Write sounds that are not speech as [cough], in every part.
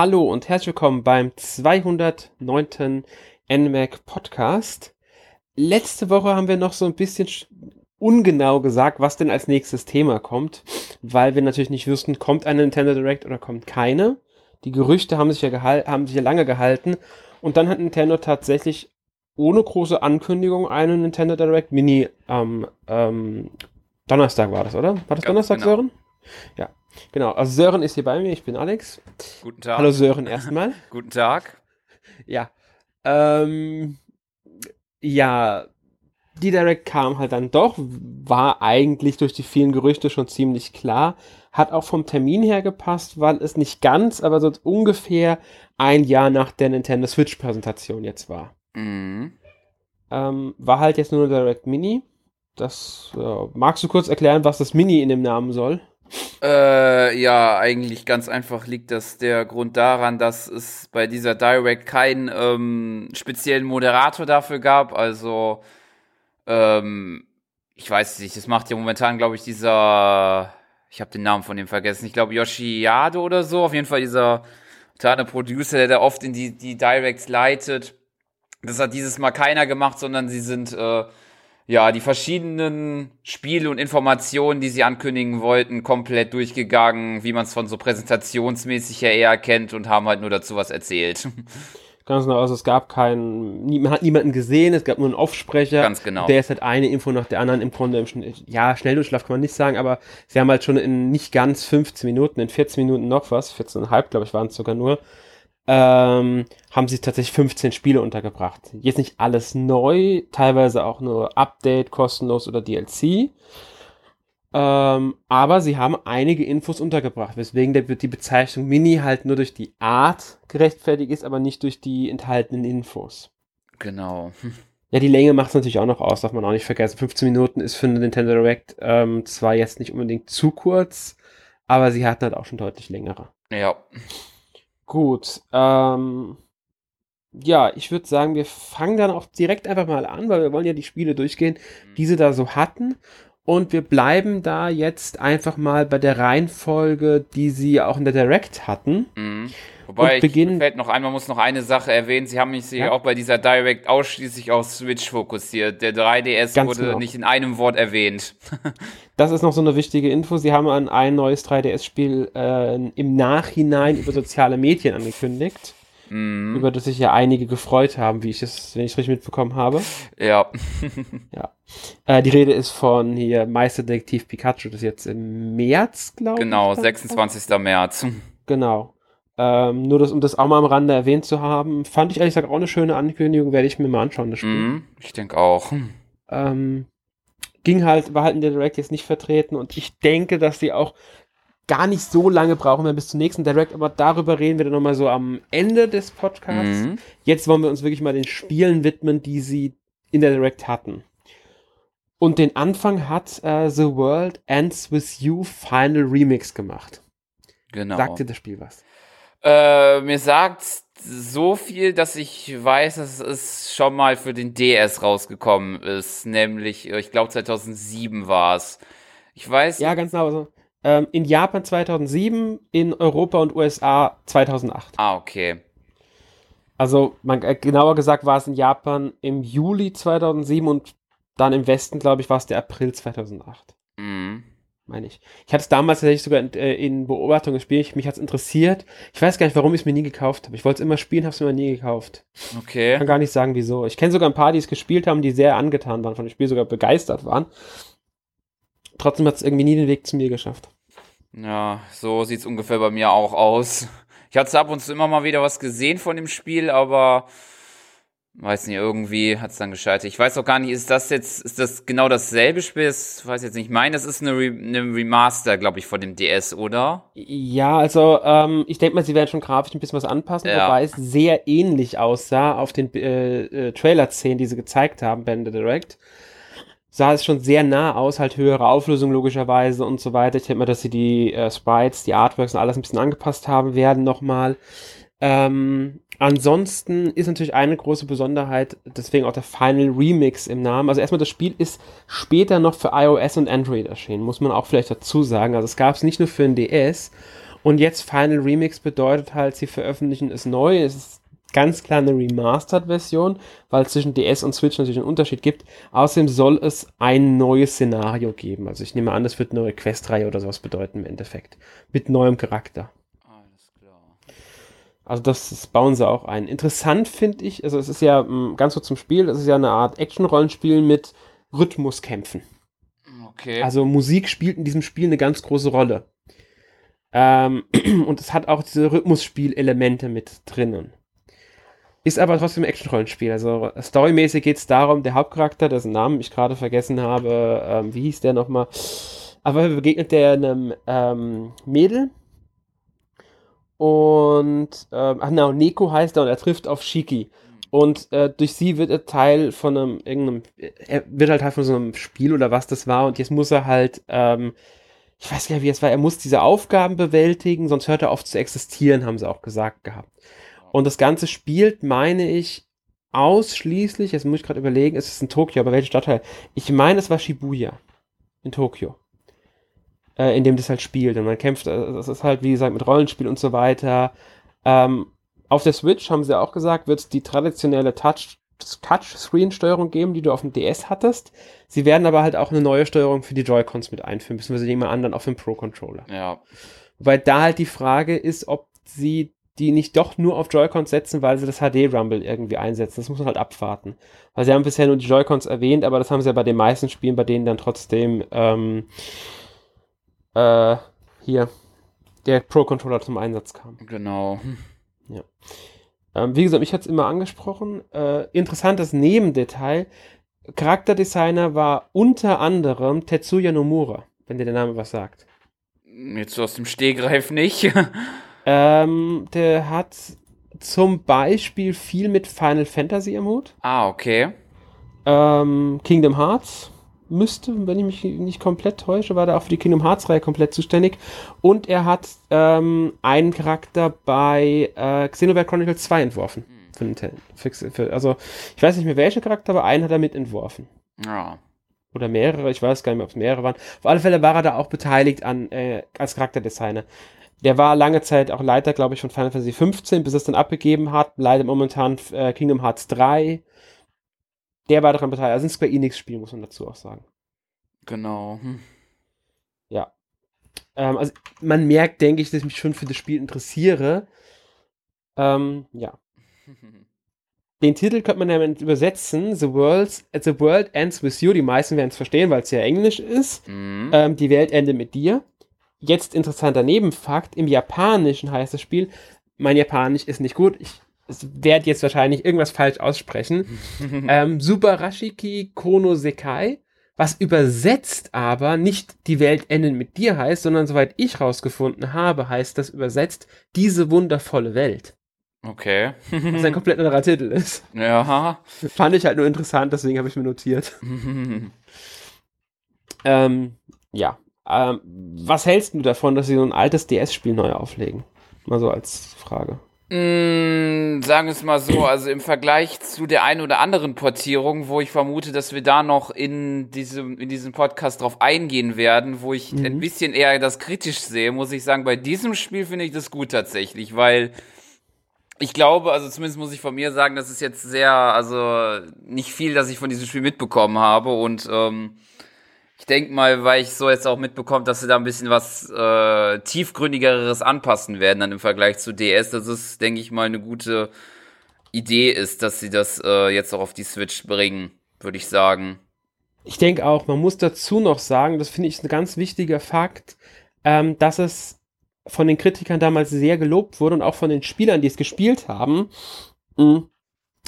Hallo und herzlich willkommen beim 209. NMAC Podcast. Letzte Woche haben wir noch so ein bisschen ungenau gesagt, was denn als nächstes Thema kommt, weil wir natürlich nicht wüssten, kommt eine Nintendo Direct oder kommt keine. Die Gerüchte haben sich ja, haben sich ja lange gehalten und dann hat Nintendo tatsächlich ohne große Ankündigung eine Nintendo Direct Mini am ähm, Donnerstag war das, oder? War das ja, Donnerstag, genau. Sören? Ja, genau. Also Sören ist hier bei mir, ich bin Alex. Guten Tag. Hallo Sören erstmal. [laughs] Guten Tag. Ja. Ähm, ja, die Direct kam halt dann doch, war eigentlich durch die vielen Gerüchte schon ziemlich klar, hat auch vom Termin her gepasst, weil es nicht ganz, aber so ungefähr ein Jahr nach der Nintendo Switch Präsentation jetzt war. Mhm. Ähm, war halt jetzt nur eine Direct Mini. Das äh, magst du kurz erklären, was das Mini in dem Namen soll? Äh, ja, eigentlich ganz einfach liegt das der Grund daran, dass es bei dieser Direct keinen ähm, speziellen Moderator dafür gab. Also, ähm, ich weiß nicht, das macht ja momentan, glaube ich, dieser, ich habe den Namen von dem vergessen, ich glaube Yoshi Yado oder so, auf jeden Fall dieser momentane Producer, der da oft in die, die Directs leitet. Das hat dieses Mal keiner gemacht, sondern sie sind äh, ja, die verschiedenen Spiele und Informationen, die sie ankündigen wollten, komplett durchgegangen, wie man es von so präsentationsmäßig ja eher kennt und haben halt nur dazu was erzählt. [laughs] Ganz genau, also es gab keinen, man hat niemanden gesehen, es gab nur einen Offsprecher. Ganz genau. Der ist halt eine Info nach der anderen im Grunde, ja, Schnelldurchlauf kann man nicht sagen, aber sie haben halt schon in nicht ganz 15 Minuten, in 14 Minuten noch was, 14,5 glaube ich waren es sogar nur, ähm, haben sie tatsächlich 15 Spiele untergebracht. Jetzt nicht alles neu, teilweise auch nur Update, kostenlos oder DLC. Ähm, aber sie haben einige Infos untergebracht, weswegen der, die Bezeichnung Mini halt nur durch die Art gerechtfertigt ist, aber nicht durch die enthaltenen Infos. Genau. Ja, die Länge macht es natürlich auch noch aus, darf man auch nicht vergessen. 15 Minuten ist für eine Nintendo Direct ähm, zwar jetzt nicht unbedingt zu kurz, aber sie hatten halt auch schon deutlich längere. Ja. Gut. Ähm, ja, ich würde sagen, wir fangen dann auch direkt einfach mal an, weil wir wollen ja die Spiele durchgehen, mhm. die sie da so hatten. Und wir bleiben da jetzt einfach mal bei der Reihenfolge, die sie auch in der Direct hatten. Mhm. Wobei, und beginnen, fällt noch ein, man muss noch eine Sache erwähnen. Sie haben sich ja? auch bei dieser Direct ausschließlich auf Switch fokussiert. Der 3DS Ganz wurde genau. nicht in einem Wort erwähnt. [laughs] das ist noch so eine wichtige Info. Sie haben an ein neues 3DS-Spiel äh, im Nachhinein über soziale Medien angekündigt. Mhm. Über das sich ja einige gefreut haben, wie ich es, wenn ich es richtig mitbekommen habe. Ja. [laughs] ja. Äh, die Rede ist von hier Meisterdetektiv Pikachu, das ist jetzt im März, glaube genau, ich. Genau, 26. März. Genau. Ähm, nur das, um das auch mal am Rande erwähnt zu haben, fand ich ehrlich gesagt auch eine schöne Ankündigung, werde ich mir mal anschauen, das Spiel. Mm, ich denke auch. Ähm, ging halt, war halt in der Direct jetzt nicht vertreten und ich denke, dass sie auch gar nicht so lange brauchen wir bis zum nächsten Direct, aber darüber reden wir dann nochmal so am Ende des Podcasts. Mm. Jetzt wollen wir uns wirklich mal den Spielen widmen, die sie in der Direct hatten. Und den Anfang hat uh, The World Ends With You Final Remix gemacht. Genau. Sagt dir das Spiel was? Äh, mir sagt so viel, dass ich weiß, dass es schon mal für den DS rausgekommen ist. Nämlich, äh, ich glaube 2007 war es. Ich weiß. Ja, ganz genau. Also, ähm, in Japan 2007, in Europa und USA 2008. Ah, okay. Also, man, äh, genauer gesagt war es in Japan im Juli 2007 und dann im Westen, glaube ich, war es der April 2008. Mhm meine ich. Ich hatte es damals tatsächlich sogar in, äh, in Beobachtung gespielt. Mich hat es interessiert. Ich weiß gar nicht, warum ich es mir nie gekauft habe. Ich wollte es immer spielen, habe es mir nie gekauft. Okay. Ich kann gar nicht sagen, wieso. Ich kenne sogar ein paar, die es gespielt haben, die sehr angetan waren von dem Spiel, sogar begeistert waren. Trotzdem hat es irgendwie nie den Weg zu mir geschafft. Ja, so sieht es ungefähr bei mir auch aus. Ich hatte ab und zu immer mal wieder was gesehen von dem Spiel, aber Weiß nicht, irgendwie hat es dann gescheitert. Ich weiß auch gar nicht, ist das jetzt, ist das genau dasselbe Spiel? Das weiß jetzt nicht. Ich meine, das ist eine, Re eine Remaster, glaube ich, von dem DS, oder? Ja, also ähm, ich denke mal, sie werden schon grafisch ein bisschen was anpassen, ja. wobei es sehr ähnlich aussah auf den äh, äh, Trailer-Szenen, die sie gezeigt haben, Band Direct. Sah es schon sehr nah aus, halt höhere Auflösung logischerweise und so weiter. Ich denke mal, dass sie die äh, Sprites, die Artworks und alles ein bisschen angepasst haben werden nochmal. Ähm, ansonsten ist natürlich eine große Besonderheit, deswegen auch der Final Remix im Namen. Also erstmal, das Spiel ist später noch für iOS und Android erschienen, muss man auch vielleicht dazu sagen. Also es gab es nicht nur für den DS. Und jetzt Final Remix bedeutet halt, sie veröffentlichen es neu. Es ist ganz klar eine Remastered-Version, weil es zwischen DS und Switch natürlich einen Unterschied gibt. Außerdem soll es ein neues Szenario geben. Also ich nehme an, das wird eine neue Questreihe oder sowas bedeuten im Endeffekt. Mit neuem Charakter. Alles klar. Also das, das bauen sie auch ein. Interessant finde ich, also es ist ja mm, ganz so zum Spiel, es ist ja eine Art Action-Rollenspiel mit Rhythmuskämpfen. Okay. Also Musik spielt in diesem Spiel eine ganz große Rolle. Ähm, [clears throat] und es hat auch diese Rhythmusspielelemente mit drinnen. Ist aber trotzdem ein Action-Rollenspiel. Also storymäßig geht es darum, der Hauptcharakter, dessen Namen ich gerade vergessen habe, ähm, wie hieß der nochmal? Aber begegnet der einem ähm, Mädel. Und, ähm, ach genau, Neko heißt er und er trifft auf Shiki. Und äh, durch sie wird er Teil von einem, irgendeinem, er wird halt Teil von so einem Spiel oder was das war. Und jetzt muss er halt, ähm, ich weiß gar nicht, wie es war, er muss diese Aufgaben bewältigen, sonst hört er auf zu existieren, haben sie auch gesagt gehabt. Und das Ganze spielt, meine ich, ausschließlich, jetzt muss ich gerade überlegen, es ist in Tokio, aber welcher Stadtteil? Ich meine, es war Shibuya in Tokio, äh, in dem das halt spielt. Und man kämpft, äh, das ist halt, wie gesagt, mit Rollenspiel und so weiter. Ähm, auf der Switch, haben sie auch gesagt, wird es die traditionelle Touch Touchscreen-Steuerung geben, die du auf dem DS hattest. Sie werden aber halt auch eine neue Steuerung für die Joy-Cons mit einführen, beziehungsweise jemand anderen auf dem Pro-Controller. Ja. Weil da halt die Frage ist, ob sie die nicht doch nur auf Joy-Cons setzen, weil sie das HD-Rumble irgendwie einsetzen. Das muss man halt abwarten. Weil sie haben bisher nur die Joy-Cons erwähnt, aber das haben sie ja bei den meisten Spielen, bei denen dann trotzdem ähm, äh, hier der Pro-Controller zum Einsatz kam. Genau. Ja. Ähm, wie gesagt, mich hat es immer angesprochen. Äh, interessantes Nebendetail. Charakterdesigner war unter anderem Tetsuya Nomura, wenn dir der Name was sagt. Jetzt aus dem Stehgreif nicht. [laughs] Ähm, der hat zum Beispiel viel mit Final Fantasy im Hut. Ah, okay. Ähm, Kingdom Hearts müsste, wenn ich mich nicht komplett täusche, war der auch für die Kingdom Hearts-Reihe komplett zuständig. Und er hat ähm, einen Charakter bei äh, Xenoblade Chronicles 2 entworfen. Hm. Für Für, für, also, ich weiß nicht mehr welchen Charakter, aber einen hat er mit entworfen. Ja. Oder mehrere, ich weiß gar nicht mehr, ob es mehrere waren. Auf alle Fälle war er da auch beteiligt an, äh, als Charakterdesigner. Der war lange Zeit auch Leiter, glaube ich, von Final Fantasy 15, bis es dann abgegeben hat. Leider momentan äh, Kingdom Hearts 3. Der war daran beteiligt. Also ein Square Enix-Spiel, muss man dazu auch sagen. Genau. Hm. Ja. Ähm, also man merkt, denke ich, dass ich mich schon für das Spiel interessiere. Ähm, ja. [laughs] Den Titel könnte man damit übersetzen: The, World's, The World Ends with You. Die meisten werden es verstehen, weil es ja Englisch ist. Mhm. Ähm, die Welt endet mit dir. Jetzt interessanter Nebenfakt, im Japanischen heißt das Spiel, mein Japanisch ist nicht gut, ich werde jetzt wahrscheinlich irgendwas falsch aussprechen, [laughs] ähm, Subarashiki Kono Sekai, was übersetzt aber nicht die Welt endet mit dir heißt, sondern soweit ich rausgefunden habe, heißt das übersetzt diese wundervolle Welt. Okay. was ein komplett anderer Titel ist. [laughs] Ja. Fand ich halt nur interessant, deswegen habe ich mir notiert. [laughs] ähm, ja, ähm, was hältst du davon, dass sie so ein altes DS-Spiel neu auflegen? Mal so als Frage. Mm, sagen wir es mal so, also im Vergleich zu der einen oder anderen Portierung, wo ich vermute, dass wir da noch in diesem, in diesem Podcast drauf eingehen werden, wo ich mhm. ein bisschen eher das kritisch sehe, muss ich sagen, bei diesem Spiel finde ich das gut tatsächlich, weil ich glaube, also zumindest muss ich von mir sagen, das ist jetzt sehr, also nicht viel, dass ich von diesem Spiel mitbekommen habe und ähm, ich denke mal, weil ich so jetzt auch mitbekomme, dass sie da ein bisschen was äh, tiefgründigeres anpassen werden dann im Vergleich zu DS, dass es, denke ich mal, eine gute Idee ist, dass sie das äh, jetzt auch auf die Switch bringen, würde ich sagen. Ich denke auch, man muss dazu noch sagen, das finde ich ein ganz wichtiger Fakt, ähm, dass es von den Kritikern damals sehr gelobt wurde und auch von den Spielern, die es gespielt haben. Mh,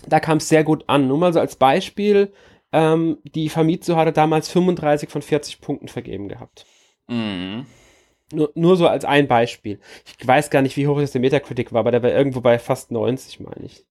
da kam es sehr gut an. Nur mal so als Beispiel, ähm, die Famitsu hatte damals 35 von 40 Punkten vergeben gehabt. Mhm. Nur, nur so als ein Beispiel. Ich weiß gar nicht, wie hoch jetzt der Metacritic war, aber der war irgendwo bei fast 90, meine ich.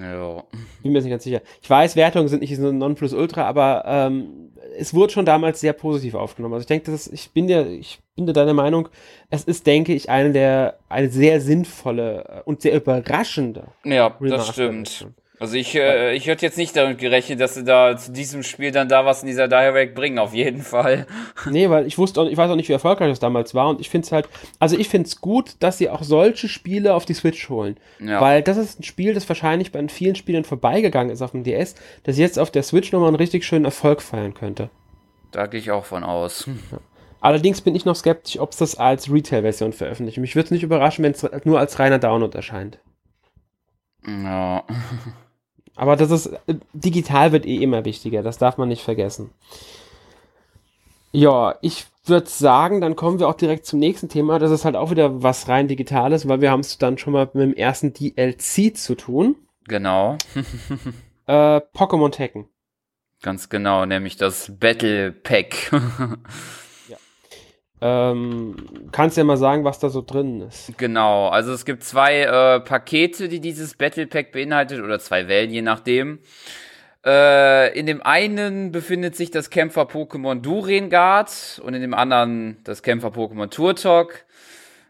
Ja. Bin mir nicht ganz sicher. Ich weiß, Wertungen sind nicht so Nonplusultra, aber ähm, es wurde schon damals sehr positiv aufgenommen. Also ich denke, das ist, ich bin der, ich bin der deiner Meinung, es ist, denke ich, eine der, eine sehr sinnvolle und sehr überraschende. Ja, das stimmt. Also ich, äh, ich hätte jetzt nicht damit gerechnet, dass sie da zu diesem Spiel dann da was in dieser Direct bringen, auf jeden [laughs] Fall. Nee, weil ich wusste auch, ich weiß auch nicht, wie erfolgreich das damals war und ich finde es halt, also ich finde es gut, dass sie auch solche Spiele auf die Switch holen. Ja. Weil das ist ein Spiel, das wahrscheinlich bei vielen Spielen vorbeigegangen ist auf dem DS, das jetzt auf der Switch nochmal einen richtig schönen Erfolg feiern könnte. Da gehe ich auch von aus. Ja. Allerdings bin ich noch skeptisch, ob es das als Retail-Version veröffentlicht. Mich würde es nicht überraschen, wenn es nur als reiner Download erscheint. Ja. [laughs] Aber das ist, äh, digital wird eh immer wichtiger, das darf man nicht vergessen. Ja, ich würde sagen, dann kommen wir auch direkt zum nächsten Thema. Das ist halt auch wieder was rein Digitales, weil wir haben es dann schon mal mit dem ersten DLC zu tun. Genau. [laughs] [laughs] äh, Pokémon Tekken. Ganz genau, nämlich das Battle Pack. [laughs] Ähm, kannst ja mal sagen, was da so drin ist. Genau, also es gibt zwei äh, Pakete, die dieses Battle Pack beinhaltet, oder zwei Wellen, je nachdem. Äh, in dem einen befindet sich das Kämpfer-Pokémon Durengard und in dem anderen das Kämpfer-Pokémon Turtok.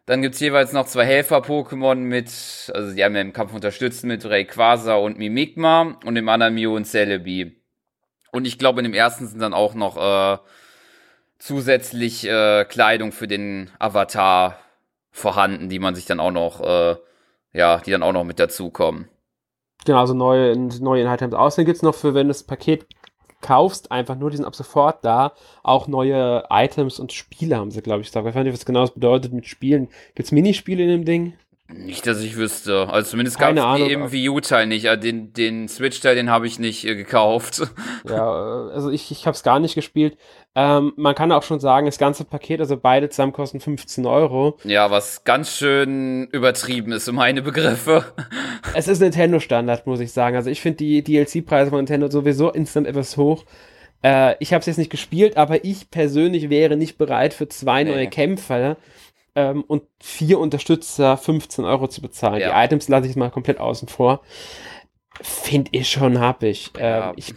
Dann gibt's jeweils noch zwei Helfer-Pokémon mit, also die haben ja im Kampf unterstützt mit Rayquaza und Mimikma und dem anderen Mew und Celebi. Und ich glaube, in dem ersten sind dann auch noch äh, zusätzlich äh, Kleidung für den Avatar vorhanden, die man sich dann auch noch, äh, ja, die dann auch noch mit dazukommen. Genau, also neue, neue Inhalte haben Außerdem gibt es noch für, wenn du das Paket kaufst, einfach nur, die sind ab sofort da, auch neue Items und Spiele haben sie, glaube ich, gesagt. Ich weiß nicht, was genau das bedeutet mit Spielen. Gibt es Minispiele in dem Ding? Nicht, dass ich wüsste. Also zumindest gab es die im Wii U-Teil nicht. Den, den Switch-Teil, den habe ich nicht äh, gekauft. Ja, äh, also ich, ich habe es gar nicht gespielt. Ähm, man kann auch schon sagen, das ganze Paket, also beide zusammen kosten 15 Euro. Ja, was ganz schön übertrieben ist, um meine Begriffe. [laughs] Es ist Nintendo-Standard, muss ich sagen. Also ich finde die DLC-Preise von Nintendo sowieso instant etwas hoch. Äh, ich habe es jetzt nicht gespielt, aber ich persönlich wäre nicht bereit für zwei nee. neue Kämpfer ähm, und vier Unterstützer 15 Euro zu bezahlen. Ja. Die Items lasse ich mal komplett außen vor. Finde ich schon happig. Ja. Ähm, ich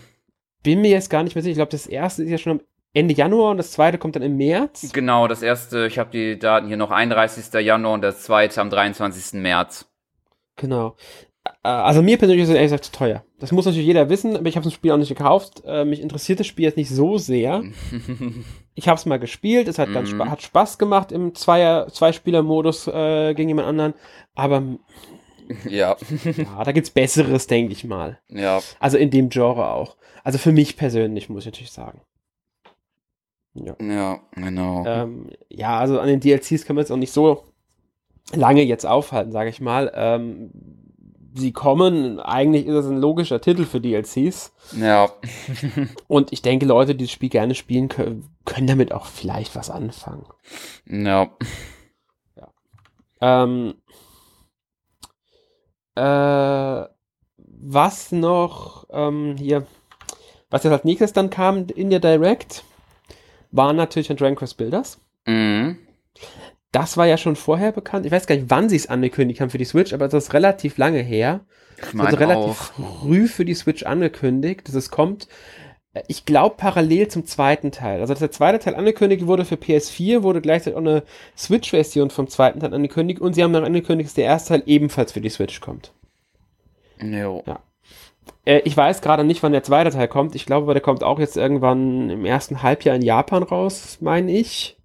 bin mir jetzt gar nicht mehr sicher. Ich glaube, das erste ist ja schon am Ende Januar und das zweite kommt dann im März. Genau, das erste, ich habe die Daten hier noch 31. Januar und das zweite am 23. März. Genau. Äh, also mir persönlich ist es ehrlich gesagt zu teuer. Das muss natürlich jeder wissen, aber ich habe das Spiel auch nicht gekauft. Äh, mich interessiert das Spiel jetzt nicht so sehr. [laughs] ich habe es mal gespielt, es hat ganz mm. hat Spaß gemacht im Zweier Zweispieler-Modus äh, gegen jemand anderen, aber ja. ja, da gibt's besseres, denke ich mal. Ja. Also in dem Genre auch. Also für mich persönlich muss ich natürlich sagen. Ja, ja genau. Ähm, ja, also an den DLCs kann man jetzt auch nicht so lange jetzt aufhalten, sage ich mal. Ähm, sie kommen, eigentlich ist das ein logischer Titel für DLCs. Ja. [laughs] Und ich denke, Leute, die das Spiel gerne spielen können, können damit auch vielleicht was anfangen. Ja. Ja. Ähm, äh, was noch ähm, hier, was jetzt als nächstes dann kam in der Direct, waren natürlich ein Dragon Quest Builders. Mhm. Das war ja schon vorher bekannt. Ich weiß gar nicht, wann sie es angekündigt haben für die Switch, aber das ist relativ lange her. Ich meine also relativ auch. früh für die Switch angekündigt, dass es kommt. Ich glaube parallel zum zweiten Teil. Also dass der zweite Teil angekündigt wurde für PS4, wurde gleichzeitig auch eine Switch-Version vom zweiten Teil angekündigt und sie haben dann angekündigt, dass der erste Teil ebenfalls für die Switch kommt. Jo. Ja. Äh, ich weiß gerade nicht, wann der zweite Teil kommt. Ich glaube, der kommt auch jetzt irgendwann im ersten Halbjahr in Japan raus, meine ich.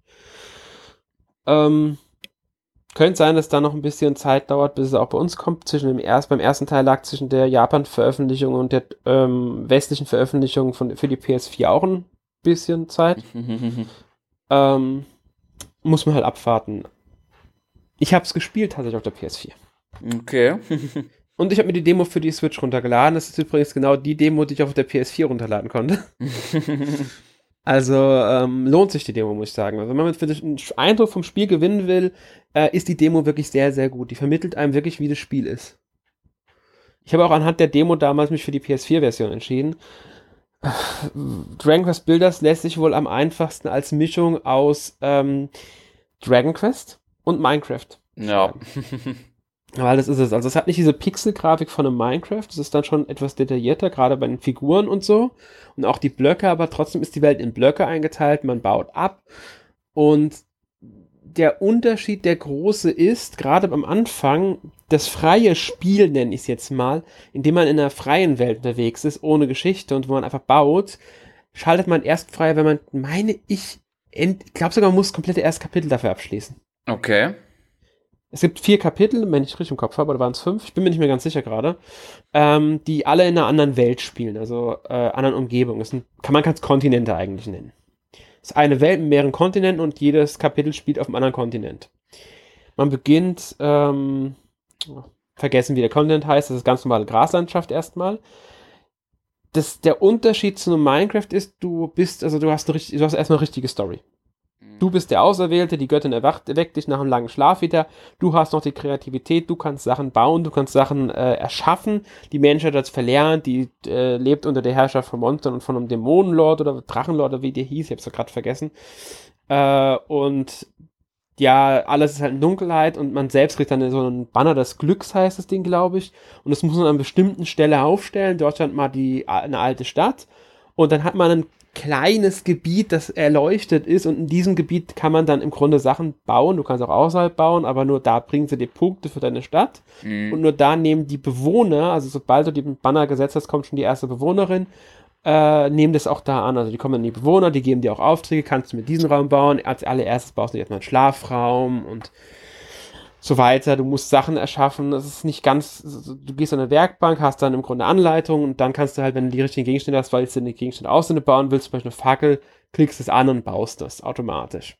Ähm, könnte sein, dass da noch ein bisschen Zeit dauert, bis es auch bei uns kommt. Zwischen dem erst, beim ersten Teil lag zwischen der Japan-Veröffentlichung und der ähm, westlichen Veröffentlichung von, für die PS4 auch ein bisschen Zeit. [laughs] ähm, muss man halt abwarten. Ich habe es gespielt tatsächlich auf der PS4. Okay. Und ich habe mir die Demo für die Switch runtergeladen. Das ist übrigens genau die Demo, die ich auf der PS4 runterladen konnte. [laughs] also ähm, lohnt sich die Demo, muss ich sagen. Also, wenn man für den Eindruck vom Spiel gewinnen will, äh, ist die Demo wirklich sehr, sehr gut. Die vermittelt einem wirklich, wie das Spiel ist. Ich habe auch anhand der Demo damals mich für die PS4-Version entschieden. Dragon Quest Builders lässt sich wohl am einfachsten als Mischung aus ähm, Dragon Quest und Minecraft. Ja. [laughs] Weil das ist es. Also es hat nicht diese Pixel-Grafik von einem Minecraft. Das ist dann schon etwas detaillierter, gerade bei den Figuren und so. Und auch die Blöcke, aber trotzdem ist die Welt in Blöcke eingeteilt. Man baut ab. Und der Unterschied der große ist, gerade am Anfang, das freie Spiel, nenne ich es jetzt mal, indem man in einer freien Welt unterwegs ist, ohne Geschichte und wo man einfach baut, schaltet man erst frei, wenn man, meine ich, ich glaube sogar, man muss komplette erste Kapitel dafür abschließen. Okay. Es gibt vier Kapitel, wenn ich richtig im Kopf habe, oder waren es fünf? Ich bin mir nicht mehr ganz sicher gerade, ähm, die alle in einer anderen Welt spielen, also äh, anderen Umgebungen. Das sind, kann man ganz Kontinente eigentlich nennen. Es ist eine Welt mit mehreren Kontinenten und jedes Kapitel spielt auf einem anderen Kontinent. Man beginnt, ähm, vergessen wie der Kontinent heißt, das ist ganz normale Graslandschaft erstmal. Das, der Unterschied zu Minecraft ist, du bist, also du hast, eine, du hast erstmal eine richtige Story. Du bist der Auserwählte, die Göttin erwacht, weckt dich nach einem langen Schlaf wieder. Du hast noch die Kreativität, du kannst Sachen bauen, du kannst Sachen äh, erschaffen. Die Menschheit hat es verlernt, die äh, lebt unter der Herrschaft von Monstern und von einem Dämonenlord oder Drachenlord oder wie der hieß, ich hab's gerade vergessen. Äh, und ja, alles ist halt in Dunkelheit und man selbst kriegt dann so einen Banner des Glücks, heißt das Ding, glaube ich. Und das muss man an einer bestimmten Stelle aufstellen. Dort stand mal die, eine alte Stadt. Und dann hat man einen kleines Gebiet, das erleuchtet ist und in diesem Gebiet kann man dann im Grunde Sachen bauen. Du kannst auch außerhalb bauen, aber nur da bringen sie dir Punkte für deine Stadt mhm. und nur da nehmen die Bewohner, also sobald du den Banner gesetzt hast, kommt schon die erste Bewohnerin, äh, nehmen das auch da an. Also die kommen dann die Bewohner, die geben dir auch Aufträge, kannst du mit diesem Raum bauen. Als allererstes baust du jetzt mal einen Schlafraum und so weiter. Du musst Sachen erschaffen. Das ist nicht ganz, du gehst an eine Werkbank, hast dann im Grunde Anleitung und dann kannst du halt, wenn du die richtigen Gegenstände hast, weil du den Gegenstand Ausstände bauen willst, zum Beispiel eine Fackel, klickst es an und baust das automatisch.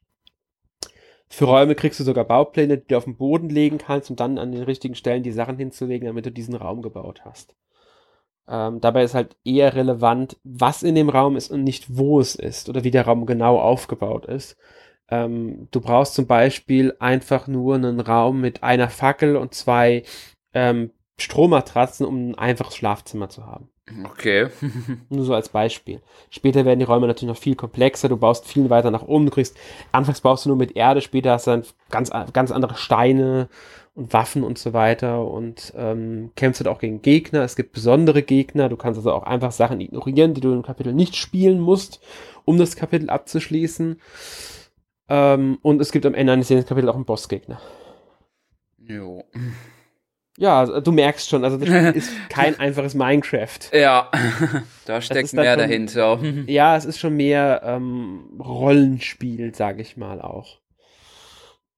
Für Räume kriegst du sogar Baupläne, die du auf den Boden legen kannst, um dann an den richtigen Stellen die Sachen hinzulegen, damit du diesen Raum gebaut hast. Ähm, dabei ist halt eher relevant, was in dem Raum ist und nicht wo es ist oder wie der Raum genau aufgebaut ist. Ähm, du brauchst zum Beispiel einfach nur einen Raum mit einer Fackel und zwei ähm, Strommatratzen, um ein einfaches Schlafzimmer zu haben. Okay. [laughs] Nur so als Beispiel. Später werden die Räume natürlich noch viel komplexer. Du baust viel weiter nach oben. Du kriegst, anfangs baust du nur mit Erde, später hast du dann ganz, ganz andere Steine und Waffen und so weiter und ähm, kämpfst halt auch gegen Gegner. Es gibt besondere Gegner. Du kannst also auch einfach Sachen ignorieren, die du im Kapitel nicht spielen musst, um das Kapitel abzuschließen. Ähm, und es gibt am Ende eines jeden Kapitels auch einen Bossgegner. Jo. Ja, also, du merkst schon, also das [laughs] ist kein einfaches Minecraft. Ja, [laughs] da steckt mehr schon, dahinter. [laughs] Ja, es ist schon mehr ähm, Rollenspiel, sage ich mal auch.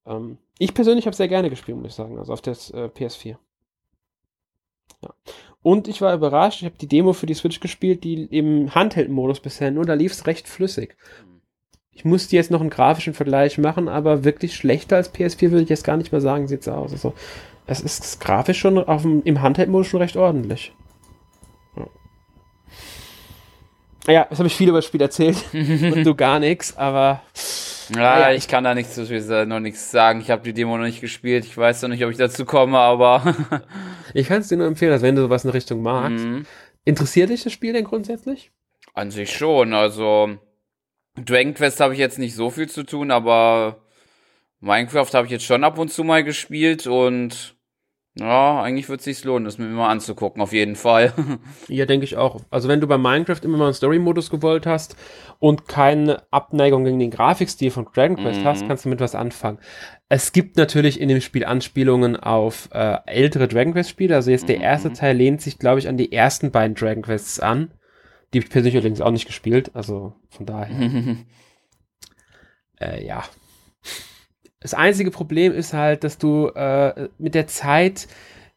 Ähm, ich persönlich habe sehr gerne gespielt, muss ich sagen, also auf das äh, PS4. Ja. Und ich war überrascht, ich habe die Demo für die Switch gespielt, die im Handheld-Modus bisher nur, da lief es recht flüssig. Ich musste jetzt noch einen grafischen Vergleich machen, aber wirklich schlechter als PS4 würde ich jetzt gar nicht mehr sagen, sieht es aus. Also, es ist grafisch schon auf dem, im Handheld-Modus schon recht ordentlich. Ja. Ja, jetzt habe ich viel über das Spiel erzählt [laughs] und du gar nichts, aber. Ja, ja, ich kann da nichts zu viel, noch nichts sagen. Ich habe die Demo noch nicht gespielt. Ich weiß noch nicht, ob ich dazu komme, aber. [laughs] ich kann es dir nur empfehlen, dass wenn du sowas in Richtung magst. Mhm. Interessiert dich das Spiel denn grundsätzlich? An sich schon. Also, Dragon Quest habe ich jetzt nicht so viel zu tun, aber Minecraft habe ich jetzt schon ab und zu mal gespielt und ja, eigentlich wird es sich lohnen, das mir mal anzugucken, auf jeden Fall. [laughs] ja, denke ich auch. Also wenn du bei Minecraft immer mal einen Story-Modus gewollt hast und keine Abneigung gegen den Grafikstil von Dragon Quest mhm. hast, kannst du mit was anfangen. Es gibt natürlich in dem Spiel Anspielungen auf äh, ältere Dragon Quest-Spiele. Also jetzt der mhm. erste Teil lehnt sich, glaube ich, an die ersten beiden Dragon Quests an. Die habe ich persönlich übrigens auch nicht gespielt, also von daher. [laughs] äh, ja. Das einzige Problem ist halt, dass du äh, mit der Zeit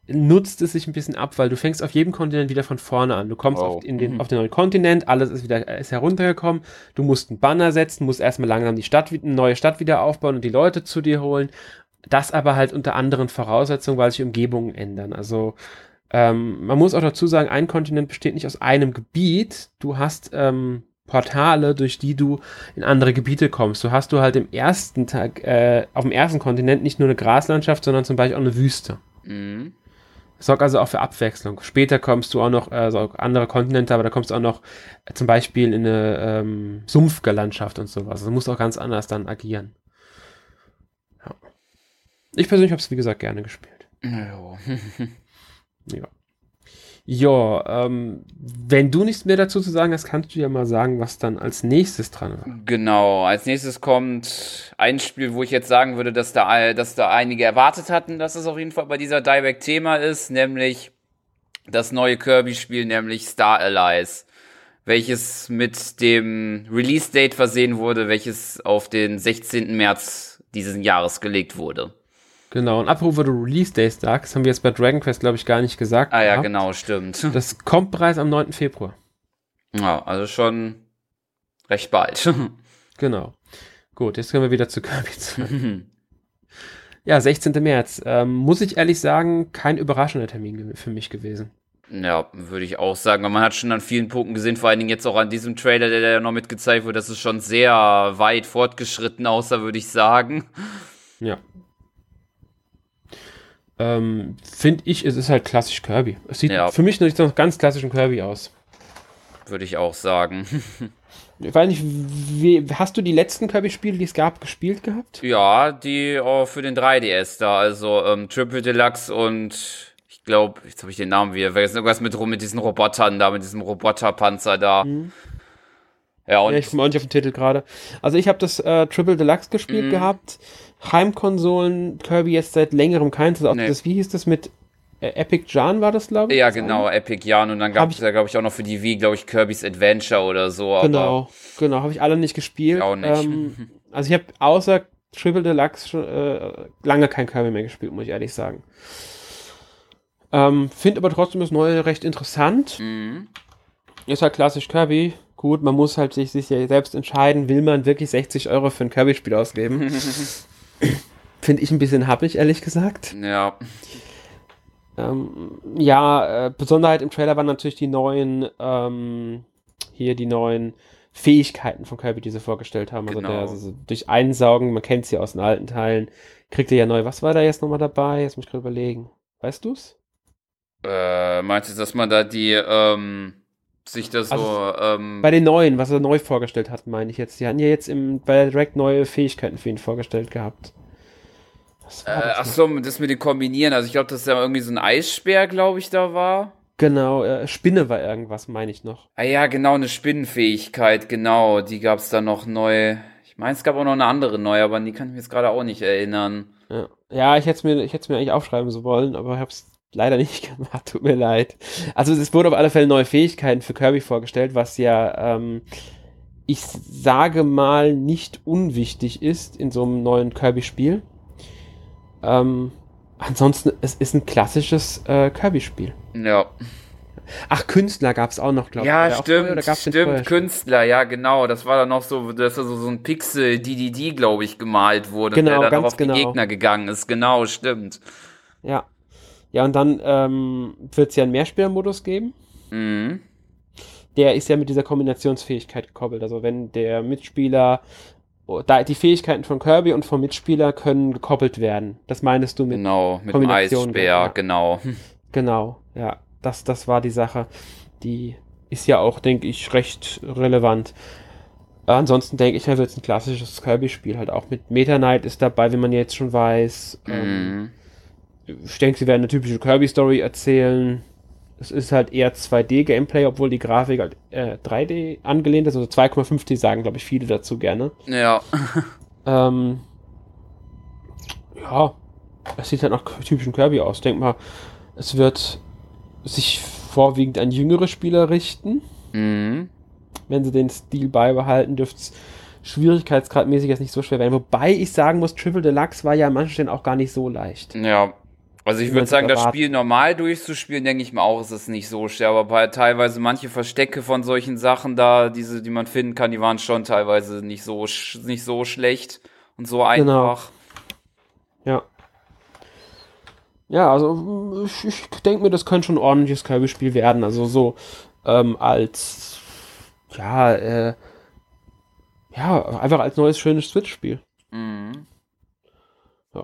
nutzt es sich ein bisschen ab, weil du fängst auf jedem Kontinent wieder von vorne an. Du kommst oh. auf, den, mhm. auf den neuen Kontinent, alles ist wieder ist heruntergekommen. Du musst einen Banner setzen, musst erstmal langsam die Stadt, eine neue Stadt wieder aufbauen und die Leute zu dir holen. Das aber halt unter anderen Voraussetzungen, weil sich Umgebungen ändern. Also ähm, man muss auch dazu sagen, ein Kontinent besteht nicht aus einem Gebiet. Du hast ähm, Portale, durch die du in andere Gebiete kommst. So hast du halt im ersten Tag, äh, auf dem ersten Kontinent nicht nur eine Graslandschaft, sondern zum Beispiel auch eine Wüste. Mhm. Sorgt also auch für Abwechslung. Später kommst du auch noch, also andere Kontinente, aber da kommst du auch noch äh, zum Beispiel in eine ähm, sumpfige Landschaft und sowas. Also du musst auch ganz anders dann agieren. Ja. Ich persönlich habe es, wie gesagt, gerne gespielt. Ja. [laughs] Ja. Ja, ähm, wenn du nichts mehr dazu zu sagen hast, kannst du ja mal sagen, was dann als nächstes dran war. Genau, als nächstes kommt ein Spiel, wo ich jetzt sagen würde, dass da, dass da einige erwartet hatten, dass es auf jeden Fall bei dieser Direct Thema ist, nämlich das neue Kirby-Spiel, nämlich Star Allies, welches mit dem Release-Date versehen wurde, welches auf den 16. März dieses Jahres gelegt wurde. Genau, und apropos du Release Days sagst, haben wir jetzt bei Dragon Quest, glaube ich, gar nicht gesagt. Ah ja, gehabt. genau, stimmt. [laughs] Das kommt bereits am 9. Februar. Ja, also schon recht bald. [laughs] genau. Gut, jetzt können wir wieder zu [laughs] Kirby zurück. ja, 16. März. Ähm, muss ich ehrlich sagen, kein überraschender Termin für mich gewesen. Ja, würde ich auch sagen. man hat schon an vielen Punkten gesehen, vor allen Dingen jetzt auch an diesem Trailer, der ja noch mitgezeigt wurde, dass es schon sehr weit fortgeschritten aussah, würde ich sagen. Ja, ähm, finde ich, es ist halt klassisch Kirby. Es sieht ja. für mich noch ganz klassischen Kirby aus. Würde ich auch sagen. [laughs] Ich weiß nicht, wie, hast du die letzten Kirby-Spiele, die es gab, gespielt gehabt? Ja, die oh, für den 3DS da, also ähm, Triple Deluxe und ich glaube, jetzt habe ich den Namen wieder vergessen, irgendwas mit rum mit diesen Robotern da, mit diesem Roboterpanzer da. Mhm. Ja, und ja, ich komme auch nicht auf den Titel gerade. Also ich habe das äh, Triple Deluxe gespielt mhm. gehabt. Heimkonsolen Kirby jetzt seit längerem keins. Also nee. das, wie hieß das mit äh, Epic Jan war das, glaube ich? Ja, genau, Epic Jan. Und dann gab es ja, glaube ich, auch noch für die Wii, glaube ich, Kirby's Adventure oder so. Genau, genau, habe ich alle nicht gespielt. Auch nicht. Ähm, [laughs] also ich habe außer Triple Deluxe äh, lange kein Kirby mehr gespielt, muss ich ehrlich sagen. Ähm, Finde aber trotzdem das Neue recht interessant. Mhm. Ist halt klassisch Kirby. Gut, man muss halt sich, sich ja selbst entscheiden, will man wirklich 60 Euro für ein Kirby-Spiel ausgeben? [laughs] Finde ich ein bisschen happig, ehrlich gesagt. Ja. Ähm, ja, äh, Besonderheit im Trailer waren natürlich die neuen, ähm, hier die neuen Fähigkeiten von Kirby, die sie vorgestellt haben. Also, genau. der, also durch Einsaugen, man kennt sie aus den alten Teilen, kriegt er ja neu. Was war da jetzt nochmal dabei? Jetzt muss ich gerade überlegen. Weißt du's? Äh, meinst du, dass man da die, ähm, sich das also so. Ähm, bei den neuen, was er neu vorgestellt hat, meine ich jetzt. Die hatten ja jetzt im, bei der Direct neue Fähigkeiten für ihn vorgestellt gehabt. Äh, ach so, das mit dem Kombinieren. Also ich glaube, dass da irgendwie so ein Eisspeer, glaube ich, da war. Genau, äh, Spinne war irgendwas, meine ich noch. Ah ja, genau, eine Spinnenfähigkeit, genau. Die gab es da noch neu. Ich meine, es gab auch noch eine andere neu, aber an die kann ich mir jetzt gerade auch nicht erinnern. Ja, ja ich hätte es mir, mir eigentlich aufschreiben so wollen, aber ich habe es leider nicht [laughs] gemacht, tut mir leid. Also es wurde auf alle Fälle neue Fähigkeiten für Kirby vorgestellt, was ja, ähm, ich sage mal, nicht unwichtig ist in so einem neuen Kirby-Spiel. Ähm, ansonsten, es ist ein klassisches äh, Kirby-Spiel. Ja. Ach, Künstler gab es auch noch, glaube ich. Ja, stimmt, stimmt, Künstler, ja, genau. Das war dann noch so, dass da so, so ein Pixel DDD, glaube ich, gemalt wurde, genau, der dann auf genau. die Gegner gegangen ist. Genau, stimmt. Ja. Ja, und dann ähm, wird es ja einen Mehrspielermodus geben. Mhm. Der ist ja mit dieser Kombinationsfähigkeit gekoppelt. Also wenn der Mitspieler oh, da die Fähigkeiten von Kirby und vom Mitspieler können gekoppelt werden. Das meinst du mit Genau, mit dem Eisbär, ja. genau. Genau, ja. Das, das war die Sache. Die ist ja auch, denke ich, recht relevant. Ansonsten denke ich, wird es ein klassisches Kirby-Spiel halt auch mit Meta Knight ist dabei, wenn man jetzt schon weiß. Ähm, mhm. Ähm, ich denke, sie werden eine typische Kirby-Story erzählen. Es ist halt eher 2D-Gameplay, obwohl die Grafik halt äh, 3D angelehnt ist. Also 2,5D sagen, glaube ich, viele dazu gerne. Ja. ähm, ja, es sieht halt nach typischen Kirby aus. Denk mal, es wird sich vorwiegend an jüngere Spieler richten. Mhm. Wenn sie den Stil beibehalten, dürfte es schwierigkeitsgradmäßig jetzt nicht so schwer werden. Wobei ich sagen muss, Triple Deluxe war ja an manchen Stellen auch gar nicht so leicht. Ja, also ich würde sagen, das Spiel normal durchzuspielen, denke ich mir auch, ist es nicht so schwer. Aber bei teilweise manche Verstecke von solchen Sachen da, diese, die man finden kann, die waren schon teilweise nicht so, nicht so schlecht und so genau. einfach. Genau. Ja. Ja, also ich, ich denke mir, das könnte schon ein ordentliches Kirby-Spiel werden. Also so ähm, als ja, äh, ja, einfach als neues schönes Switch-Spiel. Mhm.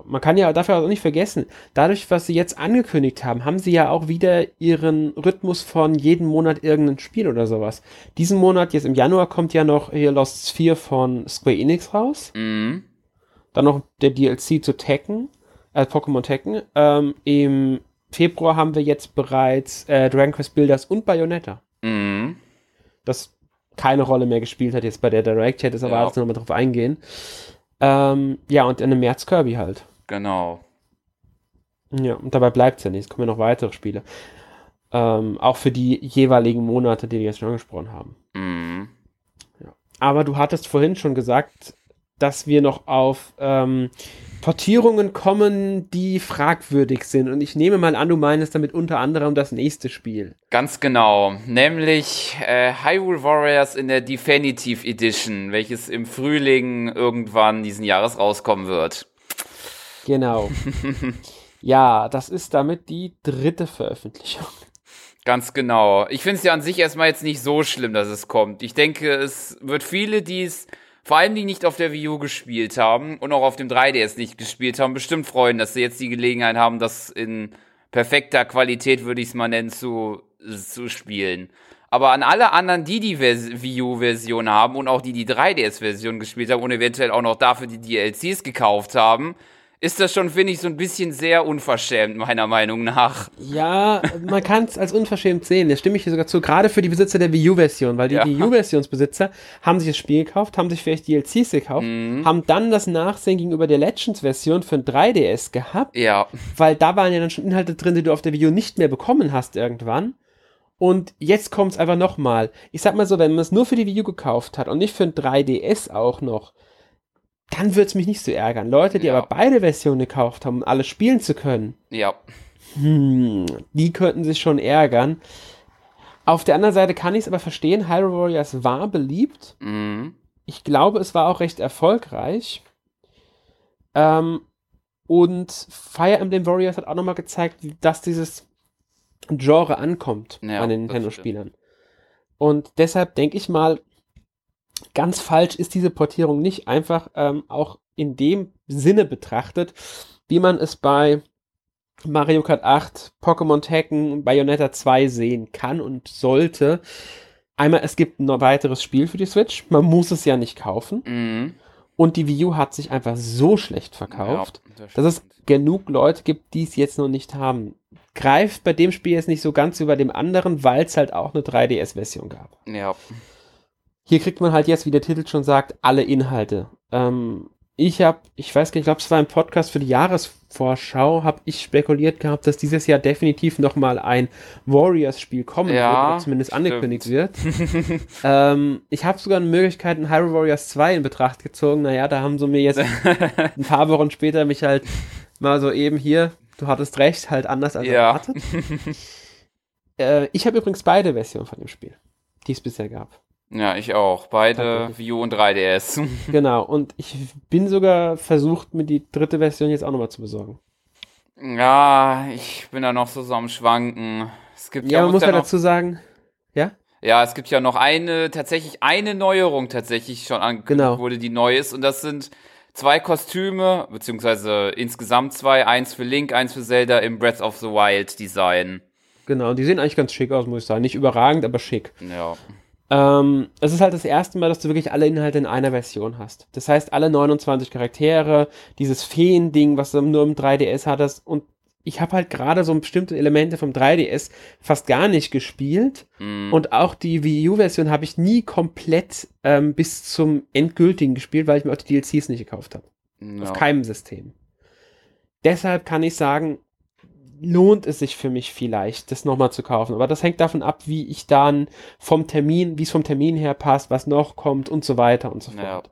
Man kann ja dafür auch nicht vergessen, dadurch, was sie jetzt angekündigt haben, haben sie ja auch wieder ihren Rhythmus von jeden Monat irgendein Spiel oder sowas. Diesen Monat, jetzt im Januar, kommt ja noch hier Lost Sphere von Square Enix raus. Mhm. Dann noch der DLC zu Tekken, äh, Pokémon Tekken. Ähm, Im Februar haben wir jetzt bereits äh, Dragon Quest Builders und Bayonetta. Mhm. Das keine Rolle mehr gespielt hat jetzt bei der Direct. Ich hätte es aber Ja. jetzt nochmal drauf eingehen. Ähm, ja, und im März Kirby halt. Genau. Ja, und dabei bleibt es ja nicht. Es kommen ja noch weitere Spiele. Ähm, auch für die jeweiligen Monate, die wir jetzt schon angesprochen haben. Mhm. Aber du hattest vorhin schon gesagt, dass wir noch auf ähm, Portierungen kommen, die fragwürdig sind. Und ich nehme mal an, du meinst damit unter anderem das nächste Spiel. Ganz genau. Nämlich äh, Hyrule Warriors in der Definitive Edition, welches im Frühling irgendwann diesen Jahres rauskommen wird. Genau. [laughs] ja, das ist damit die dritte Veröffentlichung. Ganz genau. Ich finde es ja an sich erstmal jetzt nicht so schlimm, dass es kommt. Ich denke, es wird viele, die es vor allem die nicht auf der Wii U gespielt haben und auch auf dem 3DS nicht gespielt haben, bestimmt freuen, dass sie jetzt die Gelegenheit haben, das in perfekter Qualität, würde ich es mal nennen, zu, zu spielen. Aber an alle anderen, die die Vers Wii U-Version haben und auch die die 3DS-Version gespielt haben und eventuell auch noch dafür die DLCs gekauft haben, ist das schon, finde ich, so ein bisschen sehr unverschämt, meiner Meinung nach. Ja, man kann es als unverschämt sehen. Da stimme ich dir sogar zu. Gerade für die Besitzer der Wii U-Version, weil die Ja. Wii U-Versionsbesitzer haben sich das Spiel gekauft, haben sich vielleicht DLCs gekauft, Mhm. haben dann das Nachsehen gegenüber der Legends-Version für ein 3DS gehabt, Ja, weil da waren ja dann schon Inhalte drin, die du auf der Wii U nicht mehr bekommen hast irgendwann. Und jetzt kommt es einfach nochmal. Ich sag mal so, wenn man es nur für die Wii U gekauft hat und nicht für ein 3DS auch noch, dann würde es mich nicht so ärgern. Leute, die Ja. aber beide Versionen gekauft haben, um alles spielen zu können, ja. hm, die könnten sich schon ärgern. Auf der anderen Seite kann ich es aber verstehen, Hyrule Warriors war beliebt. Mhm. Ich glaube, es war auch recht erfolgreich. Ähm, und Fire Emblem Warriors hat auch nochmal gezeigt, dass dieses Genre ankommt Ja, bei den Nintendo-Spielern. Und deshalb denke ich mal, ganz falsch ist diese Portierung nicht einfach ähm, auch in dem Sinne betrachtet, wie man es bei Mario Kart 8, Pokémon Tekken, Bayonetta 2 sehen kann und sollte. Einmal, es gibt ein weiteres Spiel für die Switch, man muss es ja nicht kaufen. Mhm. Und die Wii U hat sich einfach so schlecht verkauft, Ja, das dass es genug Leute gibt, die es jetzt noch nicht haben. Greift bei dem Spiel jetzt nicht so ganz bei dem anderen, weil es halt auch eine 3DS-Version gab. Ja. Hier kriegt man halt jetzt, wie der Titel schon sagt, alle Inhalte. Ähm, ich habe, ich weiß gar nicht, ich glaube, es war ein Podcast für die Jahresvorschau, habe ich spekuliert gehabt, dass dieses Jahr definitiv nochmal ein Warriors-Spiel kommen Ja, wird, oder zumindest stimmt. angekündigt wird. [laughs] ähm, ich habe sogar eine Möglichkeit in Hyrule Warriors 2 in Betracht gezogen. Naja, da haben sie mir jetzt [laughs] ein paar Wochen später mich halt mal so eben hier, du hattest recht, halt anders als Ja. erwartet. [laughs] äh, ich habe übrigens beide Versionen von dem Spiel, die es bisher gab. Ja, ich auch. Beide Tatsächlich. Wii U und 3DS. [laughs] Genau, und ich bin sogar versucht, mir die dritte Version jetzt auch nochmal zu besorgen. ja, ich bin da noch so, so am Schwanken. Es gibt Ja, ja, man muss ja noch, dazu sagen, ja, ja, es gibt ja noch eine, tatsächlich eine Neuerung tatsächlich schon angekündigt Genau. wurde, die neu ist. Und das sind zwei Kostüme, beziehungsweise insgesamt zwei. Eins für Link, eins für Zelda im Breath of the Wild Design. genau, die sehen eigentlich ganz schick aus, muss ich sagen. Nicht überragend, aber schick. Ja. Ähm, es ist halt das erste Mal, dass du wirklich alle Inhalte in einer Version hast. Das heißt, alle 29 Charaktere, dieses Feen-Ding, was du nur im 3DS hattest und ich habe halt gerade so bestimmte Elemente vom 3DS fast gar nicht gespielt Mhm. und auch die Wii U-Version habe ich nie komplett ähm, bis zum endgültigen gespielt, weil ich mir auch die DLCs nicht gekauft habe. ja. Auf keinem System. Deshalb kann ich sagen, lohnt es sich für mich vielleicht, das nochmal zu kaufen. Aber das hängt davon ab, wie ich dann vom Termin, wie es vom Termin her passt, was noch kommt und so weiter und so Ja. fort.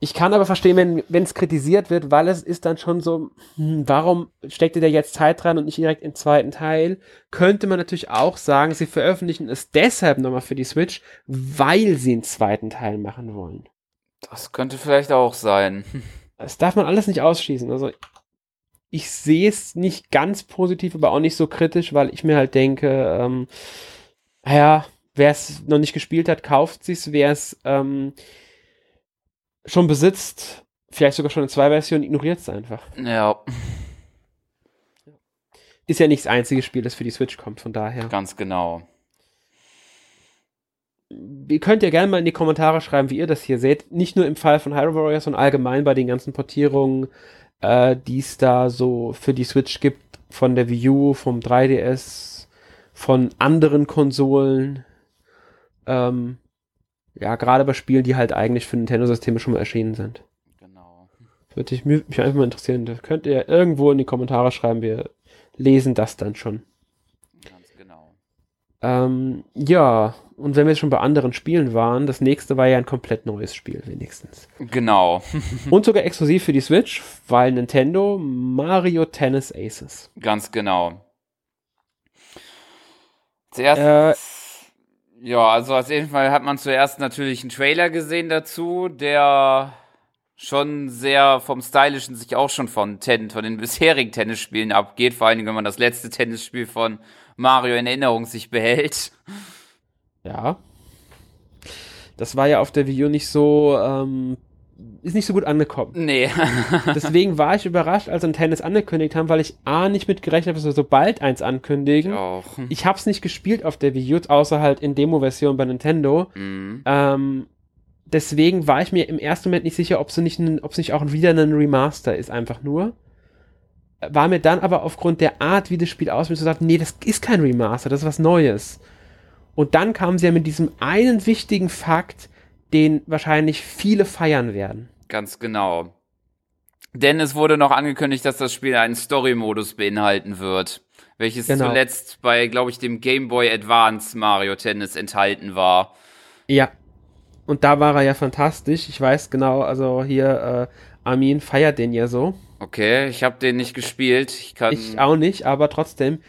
Ich kann aber verstehen, wenn es kritisiert wird, weil es ist dann schon so, hm, warum steckt ihr da jetzt Zeit rein und nicht direkt im zweiten Teil? Könnte man natürlich auch sagen, sie veröffentlichen es deshalb nochmal für die Switch, weil sie einen zweiten Teil machen wollen. Das könnte vielleicht auch sein. Das darf man alles nicht ausschließen. Also ich sehe es nicht ganz positiv, aber auch nicht so kritisch, weil ich mir halt denke, ähm, naja, wer es noch nicht gespielt hat, kauft sich's. Wer es ähm, schon besitzt, vielleicht sogar schon in zwei Versionen, ignoriert es einfach. Ja, Ist ja nicht das einzige Spiel, das für die Switch kommt, von daher. ganz genau. Ihr könnt ja gerne mal in die Kommentare schreiben, wie ihr das hier seht. Nicht nur im Fall von Hyrule Warriors, sondern allgemein bei den ganzen Portierungen, äh, die es da so für die Switch gibt. von der Wii U, vom 3DS, von anderen Konsolen. Ähm, ja, gerade bei Spielen, die halt eigentlich für Nintendo-Systeme schon mal erschienen sind. Genau. Würde ich mich einfach mal interessieren. Das könnt ihr irgendwo in die Kommentare schreiben. Wir lesen das dann schon. Ähm, ja, und wenn wir schon bei anderen Spielen waren, das nächste war ja ein komplett neues Spiel, wenigstens. Genau. [laughs] [laughs] und sogar exklusiv für die Switch, weil Nintendo Mario Tennis Aces. Ganz genau. Zuerst. Äh, ja, also auf jeden Fall hat man zuerst natürlich einen Trailer gesehen dazu, der schon sehr vom Stylischen sich auch schon von, Ten, von den bisherigen Tennisspielen abgeht, vor allem wenn man das letzte Tennisspiel von Mario in Erinnerung sich behält. Ja. Das war ja auf der Wii U nicht so ähm, ist nicht so gut angekommen. Nee. [laughs] Deswegen war ich überrascht, als ein Tennis angekündigt haben, weil ich A nicht mitgerechnet habe, dass wir so bald eins ankündigen. Ich auch. Ich habe es nicht gespielt auf der Wii U, außer halt in Demo-Version bei Nintendo. Mhm. Ähm, deswegen war ich mir im ersten Moment nicht sicher, ob es nicht, nicht auch wieder ein Remaster ist, einfach nur. War mir dann aber aufgrund der Art, wie das Spiel aussieht, so gesagt, nee, das ist kein Remaster, das ist was Neues. Und dann kamen sie ja mit diesem einen wichtigen Fakt, den wahrscheinlich viele feiern werden. Ganz genau. Denn es wurde noch angekündigt, dass das Spiel einen Story-Modus beinhalten wird, welches genau. zuletzt bei, glaube ich, dem Game Boy Advance Mario Tennis enthalten war. Ja. Und da war er ja fantastisch. Ich weiß genau, also hier, äh, Armin feiert den ja so. Okay, ich habe den nicht gespielt. Ich, kann ich auch nicht, aber trotzdem.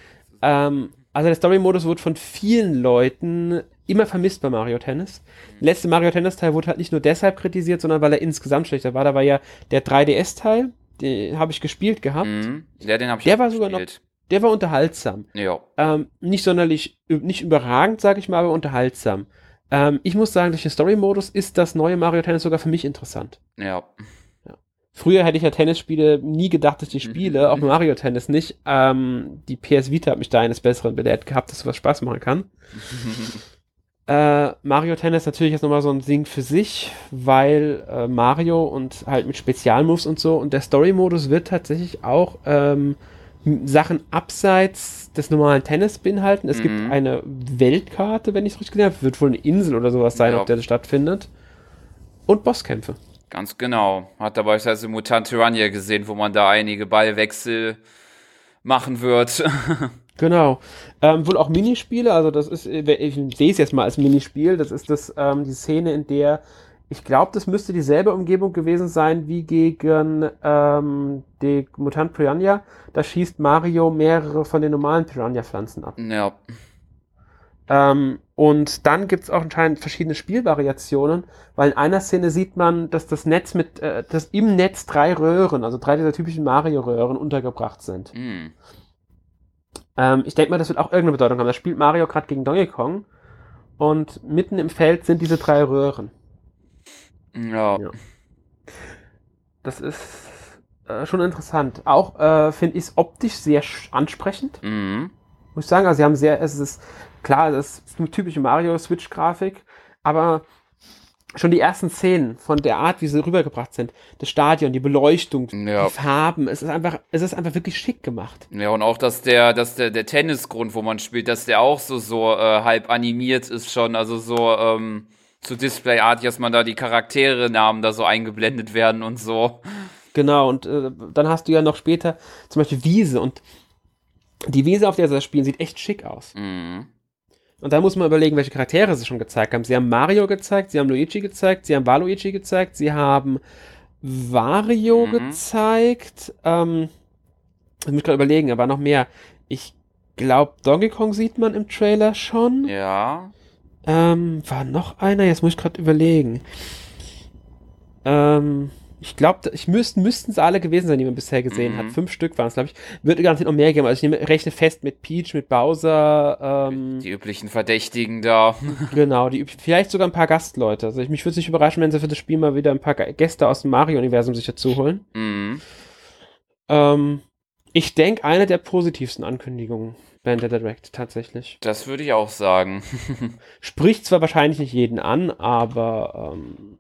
Ähm, also der Story-Modus wird von vielen Leuten immer vermisst bei Mario Tennis. Der letzte Mario Tennis Teil wurde halt nicht nur deshalb kritisiert, sondern weil er insgesamt schlechter war. Da war ja der 3DS Teil, den habe ich gespielt gehabt. Mhm. Ja, den habe ich Der war sogar gespielt. noch, der war unterhaltsam. Ja. Ähm, nicht sonderlich, nicht überragend, sage ich mal, aber unterhaltsam. Ähm, ich muss sagen, durch den Story-Modus ist das neue Mario Tennis sogar für mich interessant. Ja. Früher hätte ich ja Tennisspiele nie gedacht, dass ich die spiele, auch Mario Tennis nicht. Ähm, die PS Vita hat mich da eines Besseren belehrt gehabt, dass sowas Spaß machen kann. [laughs] Äh, Mario Tennis natürlich jetzt nochmal so ein Ding für sich, weil äh, Mario und halt mit Spezialmoves und so und der Story-Modus wird tatsächlich auch ähm, Sachen abseits des normalen Tennis beinhalten. Es mhm. gibt eine Weltkarte, wenn ich es richtig gesehen habe, wird wohl eine Insel oder sowas sein, ja. auf der das stattfindet. Und Bosskämpfe. Ganz genau. Hat dabei beispielsweise Mutant Tyrannia gesehen, wo man da einige Ballwechsel machen wird. [laughs] Genau. Ähm, wohl auch Minispiele, also das ist, äh, ich sehe es jetzt mal als Minispiel, das ist das, ähm, die Szene, in der, ich glaube, das müsste dieselbe Umgebung gewesen sein wie gegen ähm, die Mutant Piranha. Da schießt Mario mehrere von den normalen Piranha-Pflanzen ab. Ja. Ähm, und dann gibt es auch anscheinend verschiedene Spielvariationen, weil in einer Szene sieht man, dass das Netz mit, äh, dass im Netz drei Röhren, also drei dieser typischen Mario-Röhren untergebracht sind. Mhm. Ähm, ich denke mal, das wird auch irgendeine Bedeutung haben. Da spielt Mario gerade gegen Donkey Kong und mitten im Feld sind diese drei Röhren. Ja. ja. Das ist äh, schon interessant. Auch äh, finde ich es optisch sehr ansprechend. Mhm. Muss ich sagen, also sie haben sehr, es ist klar, es ist eine typische Mario-Switch-Grafik, aber schon die ersten Szenen von der Art, wie sie rübergebracht sind, das Stadion, die Beleuchtung, ja. die Farben, es ist einfach, es ist einfach wirklich schick gemacht. Ja, und auch, dass der, dass der, der Tennisgrund, wo man spielt, dass der auch so, so äh, halb animiert ist schon, also so, ähm, zu Display-Art, dass man da die Charaktere-Namen da so eingeblendet werden und so. Genau, und äh, dann hast du ja noch später zum Beispiel Wiese und die Wiese, auf der sie das spielen, sieht echt schick aus. Mhm. Und da muss man überlegen, welche Charaktere sie schon gezeigt haben. Sie haben Mario gezeigt, sie haben Luigi gezeigt, sie haben Waluigi gezeigt, sie haben Wario mhm. gezeigt. Ähm, ich muss gerade überlegen, aber noch mehr. Ich glaube, Donkey Kong sieht man im Trailer schon. Ja. Ähm, war noch einer? Jetzt muss ich gerade überlegen. Ähm, ich glaube, ich müsst, müssten es alle gewesen sein, die man bisher gesehen mhm. hat. Fünf Stück waren es, glaube ich. Würde garantiert noch mehr geben. Also ich nehme, rechne fest mit Peach, mit Bowser. Ähm, die üblichen Verdächtigen da. [laughs] Genau, die, vielleicht sogar ein paar Gastleute. Also ich, mich würde es nicht überraschen, wenn sie für das Spiel mal wieder ein paar Gäste aus dem Mario-Universum sich dazu holen. Mhm. Ähm, ich denke, eine der positivsten Ankündigungen während der Direct, tatsächlich. Das würde ich auch sagen. [laughs] Spricht zwar wahrscheinlich nicht jeden an, aber ähm,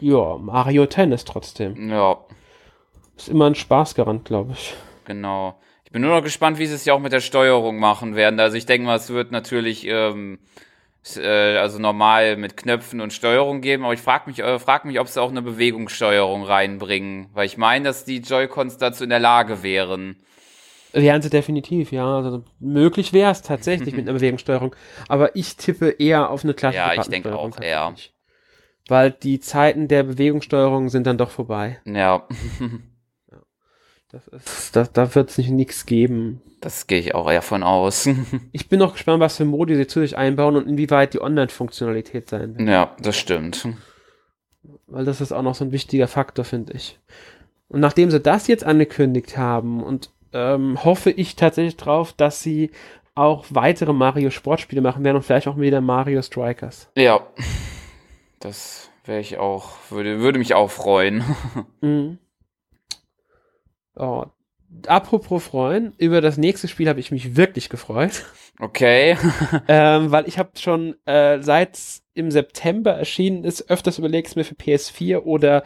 ja, Mario Tennis trotzdem. Ja. Ist immer ein Spaßgarant, glaube ich. genau. Ich bin nur noch gespannt, wie sie es ja auch mit der Steuerung machen werden. Also ich denke mal, es wird natürlich ähm, äh, also normal mit Knöpfen und Steuerung geben, aber ich frage mich, äh, frag mich, ob sie auch eine Bewegungssteuerung reinbringen, weil ich meine, dass die Joy-Cons dazu in der Lage wären. Wären sie definitiv, ja. Also möglich wäre es tatsächlich mit [laughs] einer Bewegungssteuerung. Aber ich tippe eher auf eine klassische Ja, ich denke auch eher. Weil die Zeiten der Bewegungssteuerung sind dann doch vorbei. Ja. [laughs] Das ist, das, da wird es nichts geben. Das gehe ich auch eher von aus. [laughs] ich bin noch gespannt, was für Modi sie zu sich einbauen und inwieweit die Online-Funktionalität sein wird. Ja, das stimmt. Weil das ist auch noch so ein wichtiger Faktor, finde ich. Und nachdem sie das jetzt angekündigt haben und ähm, hoffe ich tatsächlich drauf, dass sie auch weitere Mario Sportspiele machen werden und vielleicht auch wieder Mario Strikers. Ja, das wäre ich auch, würde, würde mich auch freuen. [laughs] mhm. Oh, apropos freuen, über das nächste Spiel habe ich mich wirklich gefreut. Okay. [laughs] ähm, weil ich habe schon äh, seit im September erschienen ist, öfters überlegt, es mir für PS4 oder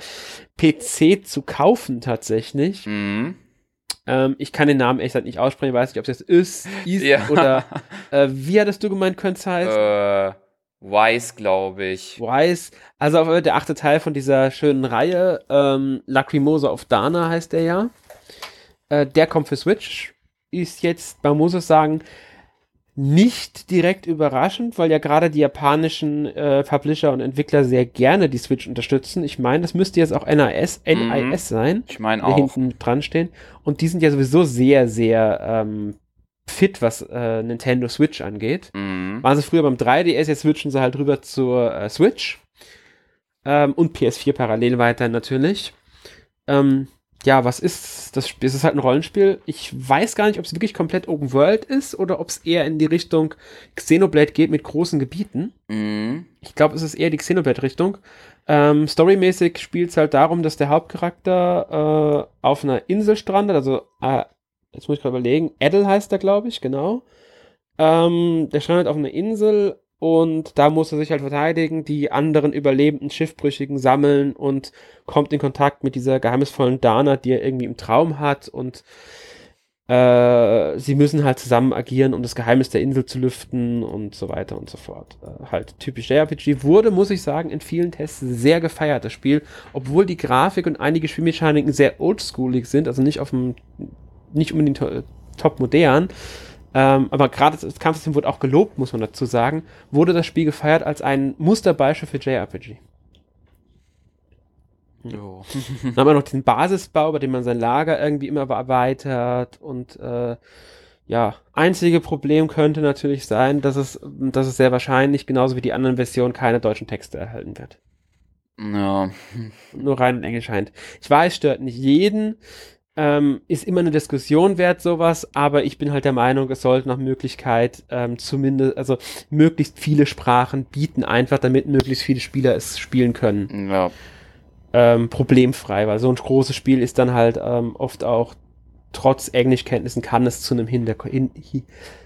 PC zu kaufen tatsächlich. Mhm. Ähm, ich kann den Namen echt halt nicht aussprechen, weiß nicht, ob es jetzt ist, ist ja. oder [laughs] äh, wie hattest du gemeint, könnte es heißen? Äh, Wise, glaube ich. Wise, also auf der achte Teil von dieser schönen Reihe, ähm, Lacrimosa of Dana heißt der ja. Äh, der kommt für Switch, ist jetzt, man muss es sagen, nicht direkt überraschend, weil ja gerade die japanischen äh, Publisher und Entwickler sehr gerne die Switch unterstützen. Ich meine, das müsste jetzt auch NIS, NIS mhm. sein. Ich meine auch. hinten dran stehen. Und die sind ja sowieso sehr, sehr ähm, fit, was äh, Nintendo Switch angeht. Mhm. Waren sie früher beim 3DS, jetzt switchen sie halt rüber zur äh, Switch. Ähm, und PS4 parallel weiter natürlich. Ähm, ja, was ist das Spiel? Es ist halt ein Rollenspiel. Ich weiß gar nicht, ob es wirklich komplett Open World ist oder ob es eher in die Richtung Xenoblade geht mit großen Gebieten. Mhm. Ich glaube, es ist eher die Xenoblade-Richtung. Ähm, storymäßig spielt es halt darum, dass der Hauptcharakter äh, auf einer Insel strandet. Also, äh, jetzt muss ich gerade überlegen. Edel heißt er, glaube ich, genau. Ähm, der strandet auf einer Insel und da muss er sich halt verteidigen, die anderen überlebenden Schiffbrüchigen sammeln und kommt in Kontakt mit dieser geheimnisvollen Dana, die er irgendwie im Traum hat und äh, sie müssen halt zusammen agieren, um das Geheimnis der Insel zu lüften und so weiter und so fort. Äh, halt typisch JRPG. Wurde, muss ich sagen, in vielen Tests sehr gefeiert, das Spiel, obwohl die Grafik und einige Spielmechaniken sehr oldschoolig sind, also nicht auf dem, nicht unbedingt top modern, ähm, aber gerade das Kampfsystem wurde auch gelobt, muss man dazu sagen, wurde das Spiel gefeiert als ein Musterbeispiel für JRPG. Jo. [laughs] Dann haben wir noch diesen Basisbau, bei dem man sein Lager irgendwie immer erweitert und äh, ja, einzige Problem könnte natürlich sein, dass es, dass es sehr wahrscheinlich, genauso wie die anderen Versionen, keine deutschen Texte erhalten wird. Ja. Nur rein in Englisch scheint. Ich weiß, stört nicht jeden. Ähm, ist immer eine Diskussion wert, sowas, aber ich bin halt der Meinung, es sollte nach Möglichkeit ähm, zumindest, also möglichst viele Sprachen bieten, einfach damit möglichst viele Spieler es spielen können. Ja. Ähm, problemfrei, weil so ein großes Spiel ist dann halt ähm, oft auch trotz Englischkenntnissen kann es zu einem Hinder hin,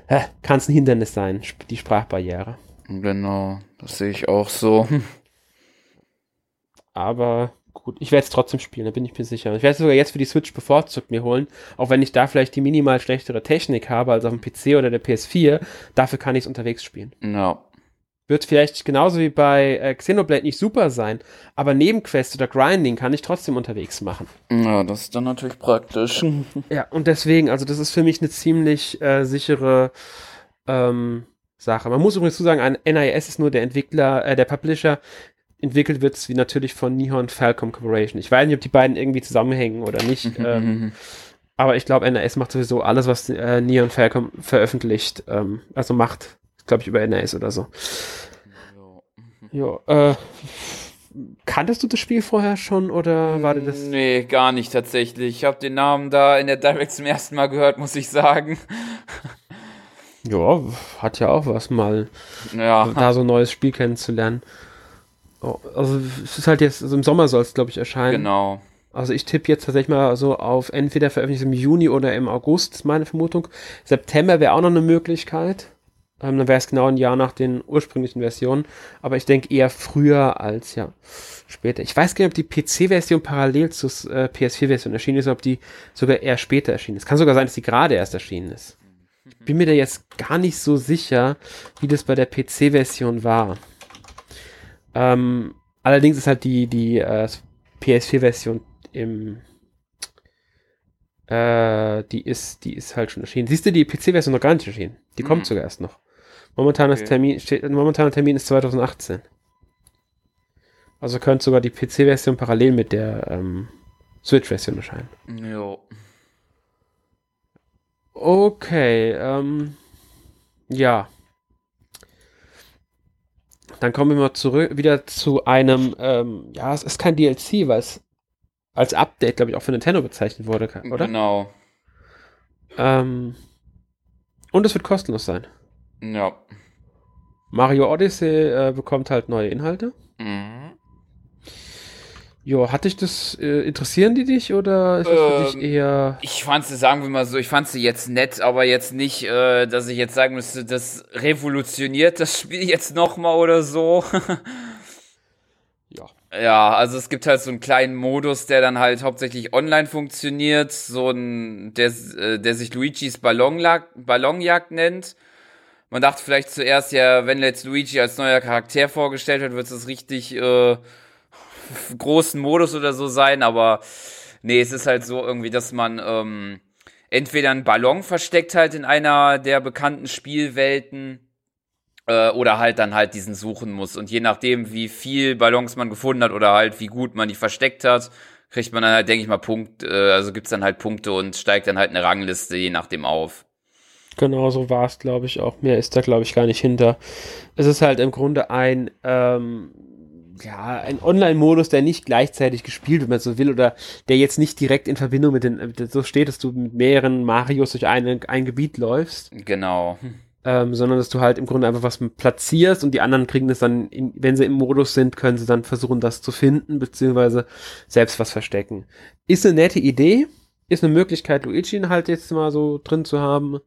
äh, kann es ein Hindernis sein, die Sprachbarriere. Genau, das sehe ich auch so. [laughs] Aber gut. Ich werde es trotzdem spielen, da bin ich mir sicher. Ich werde es sogar jetzt für die Switch bevorzugt mir holen, auch wenn ich da vielleicht die minimal schlechtere Technik habe als auf dem PC oder der PS4. Dafür kann ich es unterwegs spielen. Ja. Wird vielleicht genauso wie bei äh, Xenoblade nicht super sein, aber Nebenquest oder Grinding kann ich trotzdem unterwegs machen. Ja, das ist dann natürlich praktisch. [laughs] ja, und deswegen, also das ist für mich eine ziemlich äh, sichere ähm, Sache. Man muss übrigens zu sagen, ein NIS ist nur der Entwickler, äh, der Publisher, entwickelt wird es wie natürlich von Nihon Falcom Corporation. Ich weiß nicht, ob die beiden irgendwie zusammenhängen oder nicht. ähm, aber ich glaube, NRS macht sowieso alles, was äh, Neon Falcom veröffentlicht. Ähm, also macht, glaube ich, über NRS oder so. Ja, äh, kanntest du das Spiel vorher schon oder war das? Nee, gar nicht tatsächlich. Ich habe den Namen da in der Direct zum ersten Mal gehört, muss ich sagen. Ja, hat ja auch was mal, ja. da so ein neues Spiel kennenzulernen. Oh, also es ist halt jetzt, also im Sommer soll es, glaube ich, erscheinen. Genau. Also ich tippe jetzt tatsächlich mal so auf entweder veröffentlicht im Juni oder im August, ist meine Vermutung. September wäre auch noch eine Möglichkeit. Ähm, dann wäre es genau ein Jahr nach den ursprünglichen Versionen. Aber ich denke eher früher als ja später. Ich weiß gar nicht, ob die PC-Version parallel zur äh, PS4-Version erschienen ist, oder ob die sogar eher später erschienen ist. Kann sogar sein, dass die gerade erst erschienen ist. Ich bin mir da jetzt gar nicht so sicher, wie das bei der PC-Version war. Ähm, allerdings ist halt die, die äh, PS4-Version im äh, die ist, die ist halt schon erschienen. Siehst du, die PC-Version noch gar nicht erschienen. Die mhm. kommt sogar erst noch. Momentanes okay. Termin, steht, momentaner Termin ist 2018. Also könnte sogar die PC-Version parallel mit der ähm, Switch-Version erscheinen. Jo. Okay, ähm, ja. Dann kommen wir mal zurück wieder zu einem, ähm, ja, es ist kein DLC, weil es als Update, glaube ich, auch für Nintendo bezeichnet wurde, oder? Genau. Ähm, und es wird kostenlos sein. Ja. Mario Odyssey äh, bekommt halt neue Inhalte. Mhm. Jo, hat dich das, äh, interessieren die dich oder ist das ähm, für dich ähm, eher. Ich fand sie, sagen wir mal so, ich fand sie jetzt nett, aber jetzt nicht, äh, dass ich jetzt sagen müsste, das revolutioniert das Spiel jetzt nochmal oder so. [laughs] ja. Ja, also es gibt halt so einen kleinen Modus, der dann halt hauptsächlich online funktioniert, so ein, der, äh, der sich Luigi's Ballonjagd, Ballonjagd nennt man dachte vielleicht zuerst, ja, wenn jetzt Luigi als neuer Charakter vorgestellt wird, wird es richtig äh, großen Modus oder so sein, aber nee, es ist halt so irgendwie, dass man ähm, entweder einen Ballon versteckt halt in einer der bekannten Spielwelten äh, oder halt dann halt diesen suchen muss. Und je nachdem, wie viel Ballons man gefunden hat oder halt wie gut man die versteckt hat, kriegt man dann halt, denke ich mal, Punkt, äh, also gibt's dann halt Punkte und steigt dann halt eine Rangliste je nachdem auf. Genau, so war es, glaube ich, auch. Mehr ist da, glaube ich, gar nicht hinter. Es ist halt im Grunde ein, ähm, ja, ein Online-Modus, der nicht gleichzeitig gespielt, wenn man so will, oder der jetzt nicht direkt in Verbindung mit den, so steht, dass du mit mehreren Marios durch eine, ein Gebiet läufst. Genau. Ähm, sondern dass du halt im Grunde einfach was platzierst und die anderen kriegen das dann, in, wenn sie im Modus sind, können sie dann versuchen, das zu finden, beziehungsweise selbst was verstecken. Ist eine nette Idee, ist eine Möglichkeit, Luigi halt jetzt mal so drin zu haben.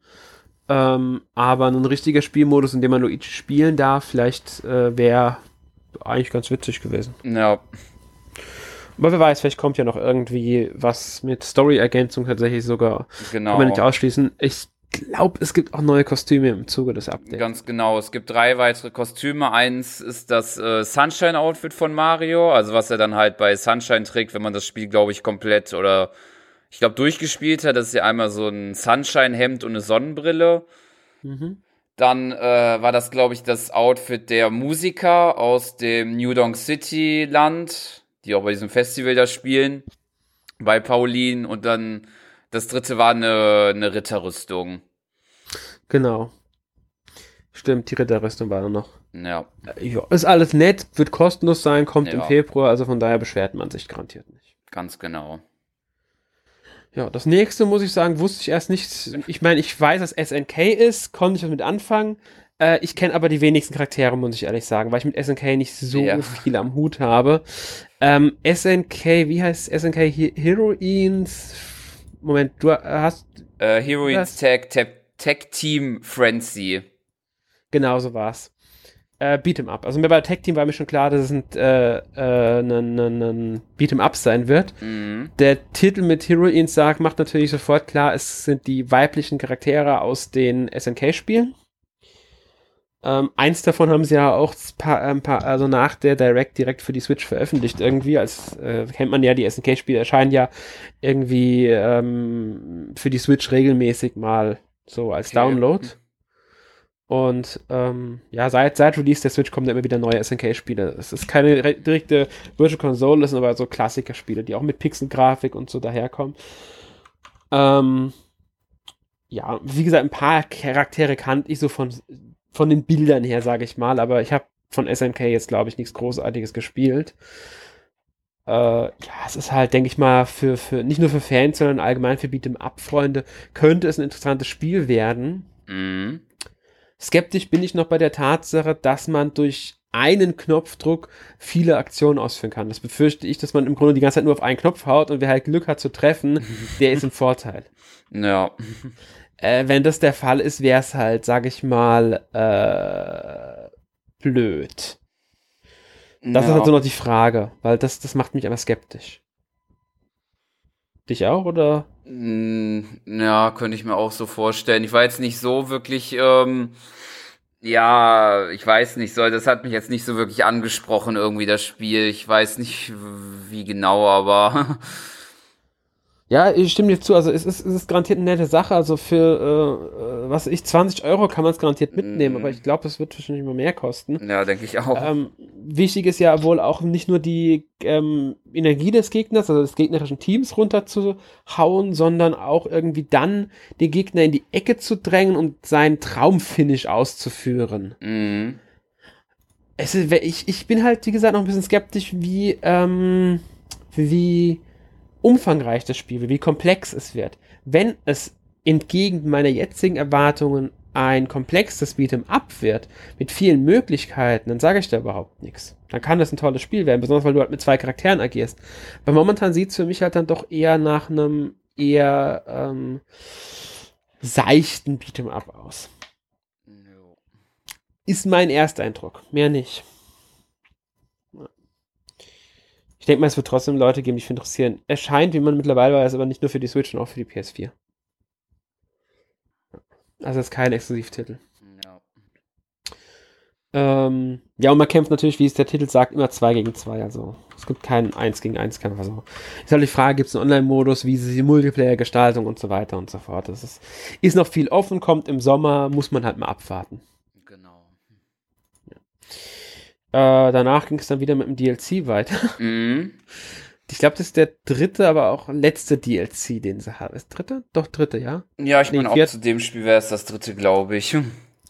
Ähm, aber ein richtiger Spielmodus, in dem man Luigi spielen darf, vielleicht äh, wäre eigentlich ganz witzig gewesen. Ja. Aber wer weiß, vielleicht kommt ja noch irgendwie was mit Story-Ergänzung tatsächlich sogar. Genau. Kann man nicht ausschließen. Ich glaube, es gibt auch neue Kostüme im Zuge des Updates. Ganz genau. Es gibt drei weitere Kostüme. Eins ist das äh, Sunshine-Outfit von Mario, also was er dann halt bei Sunshine trägt, wenn man das Spiel, glaube ich, komplett oder ich glaube, durchgespielt hat. Das ist ja einmal so ein Sunshine-Hemd und eine Sonnenbrille. Mhm. Dann äh, war das, glaube ich, das Outfit der Musiker aus dem New Donk City Land, die auch bei diesem Festival da spielen, bei Pauline. Und dann das dritte war eine, eine Ritterrüstung. Genau. Stimmt, die Ritterrüstung war da noch. Ja. ja. Ist alles nett, wird kostenlos sein, kommt ja. im Februar, also von daher beschwert man sich garantiert nicht. Ganz genau. Ja, das nächste muss ich sagen, wusste ich erst nicht. Ich meine, ich weiß, dass SNK ist, konnte ich damit anfangen. Äh, ich kenne aber die wenigsten Charaktere, muss ich ehrlich sagen, weil ich mit SNK nicht so ja. viel am Hut habe. Ähm, SNK, wie heißt SNK? Heroines? Moment, du hast. Äh, Heroines Tag, Tag, Tag Team Frenzy. Genau so war's äh, Beat'em Up. Also mir bei Tag Team war mir schon klar, dass es ein, äh, äh, ein, ein, ein Beat'em Up sein wird. Mhm. Der Titel mit Heroine sagt macht natürlich sofort klar, es sind die weiblichen Charaktere aus den SNK-Spielen. Ähm, eins davon haben sie ja auch paar, ein paar, also nach der Direct direkt für die Switch veröffentlicht irgendwie. Als äh, kennt man ja, die SNK-Spiele erscheinen ja irgendwie ähm, für die Switch regelmäßig mal so als okay. Download. Und ähm, ja, seit, seit Release der Switch kommen da immer wieder neue SNK-Spiele. Es ist keine direkte Virtual Console, das sind aber so Klassiker-Spiele, die auch mit Pixel-Grafik und so daherkommen. Ähm, ja, wie gesagt, ein paar Charaktere kannte ich so von, von den Bildern her, sage ich mal, aber ich habe von SNK jetzt, glaube ich, nichts Großartiges gespielt. Äh, ja, es ist halt, denke ich mal, für, für nicht nur für Fans, sondern allgemein für Beat'em-up-Freunde könnte es ein interessantes Spiel werden. Mhm. Skeptisch bin ich noch bei der Tatsache, dass man durch einen Knopfdruck viele Aktionen ausführen kann. Das befürchte ich, dass man im Grunde die ganze Zeit nur auf einen Knopf haut und wer halt Glück hat zu treffen, [laughs] der ist im Vorteil. Ja. Äh, wenn das der Fall ist, wäre es halt, sag ich mal, äh, blöd. Das ja. ist halt so noch die Frage, weil das, das macht mich einfach skeptisch. Dich auch, oder? Mm, ja, könnte ich mir auch so vorstellen. Ich war jetzt nicht so wirklich, ähm, ja, ich weiß nicht, so, das hat mich jetzt nicht so wirklich angesprochen, irgendwie das Spiel. Ich weiß nicht, wie genau, aber [laughs] Ja, ich stimme dir zu. Also es ist, es ist garantiert eine nette Sache. Also für, äh, was ich, 20 Euro kann man es garantiert mitnehmen, mm. aber ich glaube, es wird wahrscheinlich immer mehr kosten. Ja, denke ich auch. Ähm, wichtig ist ja wohl auch nicht nur die ähm, Energie des Gegners, also des gegnerischen Teams runterzuhauen, sondern auch irgendwie dann den Gegner in die Ecke zu drängen und seinen Traumfinish auszuführen. Mm. Es ist, ich, ich bin halt, wie gesagt, noch ein bisschen skeptisch, wie, ähm, wie umfangreich das Spiel wird, wie komplex es wird. Wenn es entgegen meiner jetzigen Erwartungen ein komplexes Beat'em Up wird, mit vielen Möglichkeiten, dann sage ich da überhaupt nichts. Dann kann das ein tolles Spiel werden, besonders weil du halt mit zwei Charakteren agierst. Aber momentan sieht es für mich halt dann doch eher nach einem eher ähm, seichten Beat'em Up aus. Ist mein Ersteindruck, mehr nicht. Ich denke mal, es wird trotzdem Leute geben, die sich interessieren. Erscheint, wie man mittlerweile weiß, aber nicht nur für die Switch, sondern auch für die PS4. Also es ist kein Exklusivtitel. Ja. Ähm, ja, und man kämpft natürlich, wie es der Titel sagt, immer 2 gegen 2. Also es gibt keinen 1 gegen 1 Kampf. Also ist halt die Frage, gibt es einen Online-Modus, wie ist die Multiplayer-Gestaltung und so weiter und so fort. Das ist, ist noch viel offen, kommt im Sommer, muss man halt mal abwarten. Äh, danach ging es dann wieder mit dem DLC weiter. [laughs] Mhm. Ich glaube, das ist der dritte, aber auch letzte DLC, den sie haben. Ist dritte? Doch, dritte, ja? Ja, ich nee, meine, auch zu dem Spiel wäre es das dritte, glaube ich. [laughs]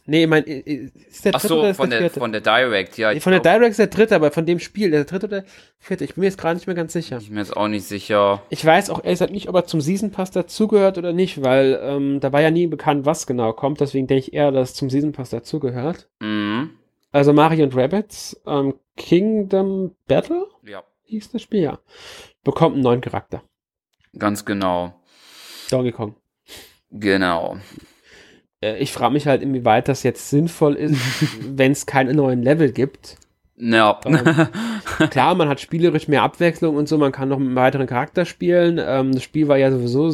Nee, ich meine, ist der dritte Ach so, oder von, der, vierte? von der Direct, ja. Von glaub. der Direct ist der dritte, aber von dem Spiel, der dritte oder vierte, ich bin mir jetzt gerade nicht mehr ganz sicher. Ich bin mir jetzt auch nicht sicher. Ich weiß auch ehrlich gesagt nicht, ob er zum Season Pass dazugehört oder nicht, weil ähm, da war ja nie bekannt, was genau kommt, deswegen denke ich eher, dass es zum Season Pass dazugehört. Mhm. Also Mario und Rabbits, ähm, Kingdom Battle? Ja. Hieß das Spiel, ja. Bekommt einen neuen Charakter. Ganz genau. Donkey Kong. Genau. Äh, ich frage mich halt, inwieweit das jetzt sinnvoll ist, [laughs] wenn es keine neuen Level gibt. Ja. Ähm, klar, man hat spielerisch mehr Abwechslung und so, man kann noch mit einem weiteren Charakter spielen. Ähm, das Spiel war ja sowieso,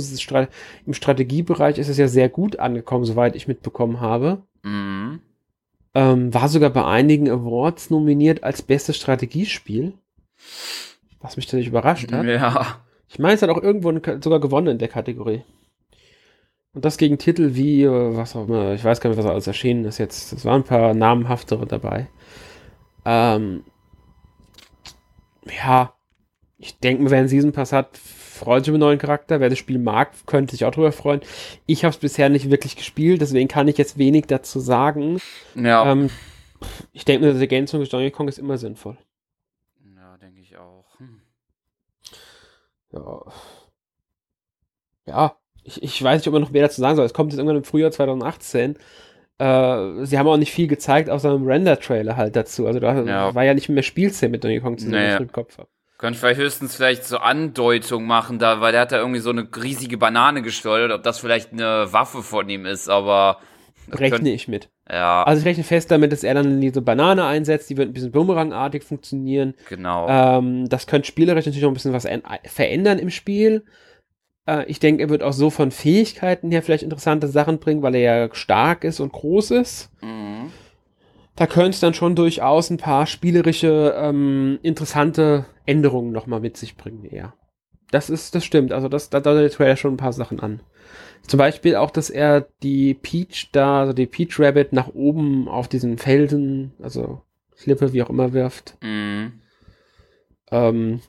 im Strategiebereich ist es ja sehr gut angekommen, soweit ich mitbekommen habe. Mhm. Ähm, war sogar bei einigen Awards nominiert als bestes Strategiespiel. Was mich natürlich überrascht hat. Ja. Ich meine, es hat auch irgendwo sogar gewonnen in der Kategorie. Und das gegen Titel wie, äh, was auch immer, ich weiß gar nicht, was alles erschienen ist jetzt. Es waren ein paar namenhaftere dabei. Ähm, ja, ich denke mir, wer einen Season Pass hat, freut sich über einen neuen Charakter. Wer das Spiel mag, könnte sich auch darüber freuen. Ich habe es bisher nicht wirklich gespielt, deswegen kann ich jetzt wenig dazu sagen. Ja. Ähm, ich denke mir, die Ergänzung des Donkey Kong ist immer sinnvoll. Ja, denke ich auch. Hm. Ja. Ja, ich, ich weiß nicht, ob man noch mehr dazu sagen soll. Es kommt jetzt irgendwann im Frühjahr 2018. Äh, sie haben auch nicht viel gezeigt, außer einem Render-Trailer halt dazu. Also da ja. war ja nicht mehr Spielszene mit Donkey Kong zu sehen, naja. im Kopf habe. Könnte vielleicht höchstens vielleicht so Andeutung machen, da, weil der hat da irgendwie so eine riesige Banane gesteuert, ob das vielleicht eine Waffe von ihm ist, aber. Rechne könnt, ich mit. Ja. Also ich rechne fest damit, dass er dann diese Banane einsetzt, die wird ein bisschen bumerangartig funktionieren. Genau. Ähm, das könnte spielerisch natürlich noch ein bisschen was verändern im Spiel. Äh, ich denke, er wird auch so von Fähigkeiten her vielleicht interessante Sachen bringen, weil er ja stark ist und groß ist. Mhm da könnte es dann schon durchaus ein paar spielerische, ähm, interessante Änderungen nochmal mit sich bringen, eher. Das ist, das stimmt. Also das, da deutet der Trailer schon ein paar Sachen an. Zum Beispiel auch, dass er die Peach da, also die Peach Rabbit nach oben auf diesen Felsen, also Klippe, wie auch immer wirft. Mhm. Ähm,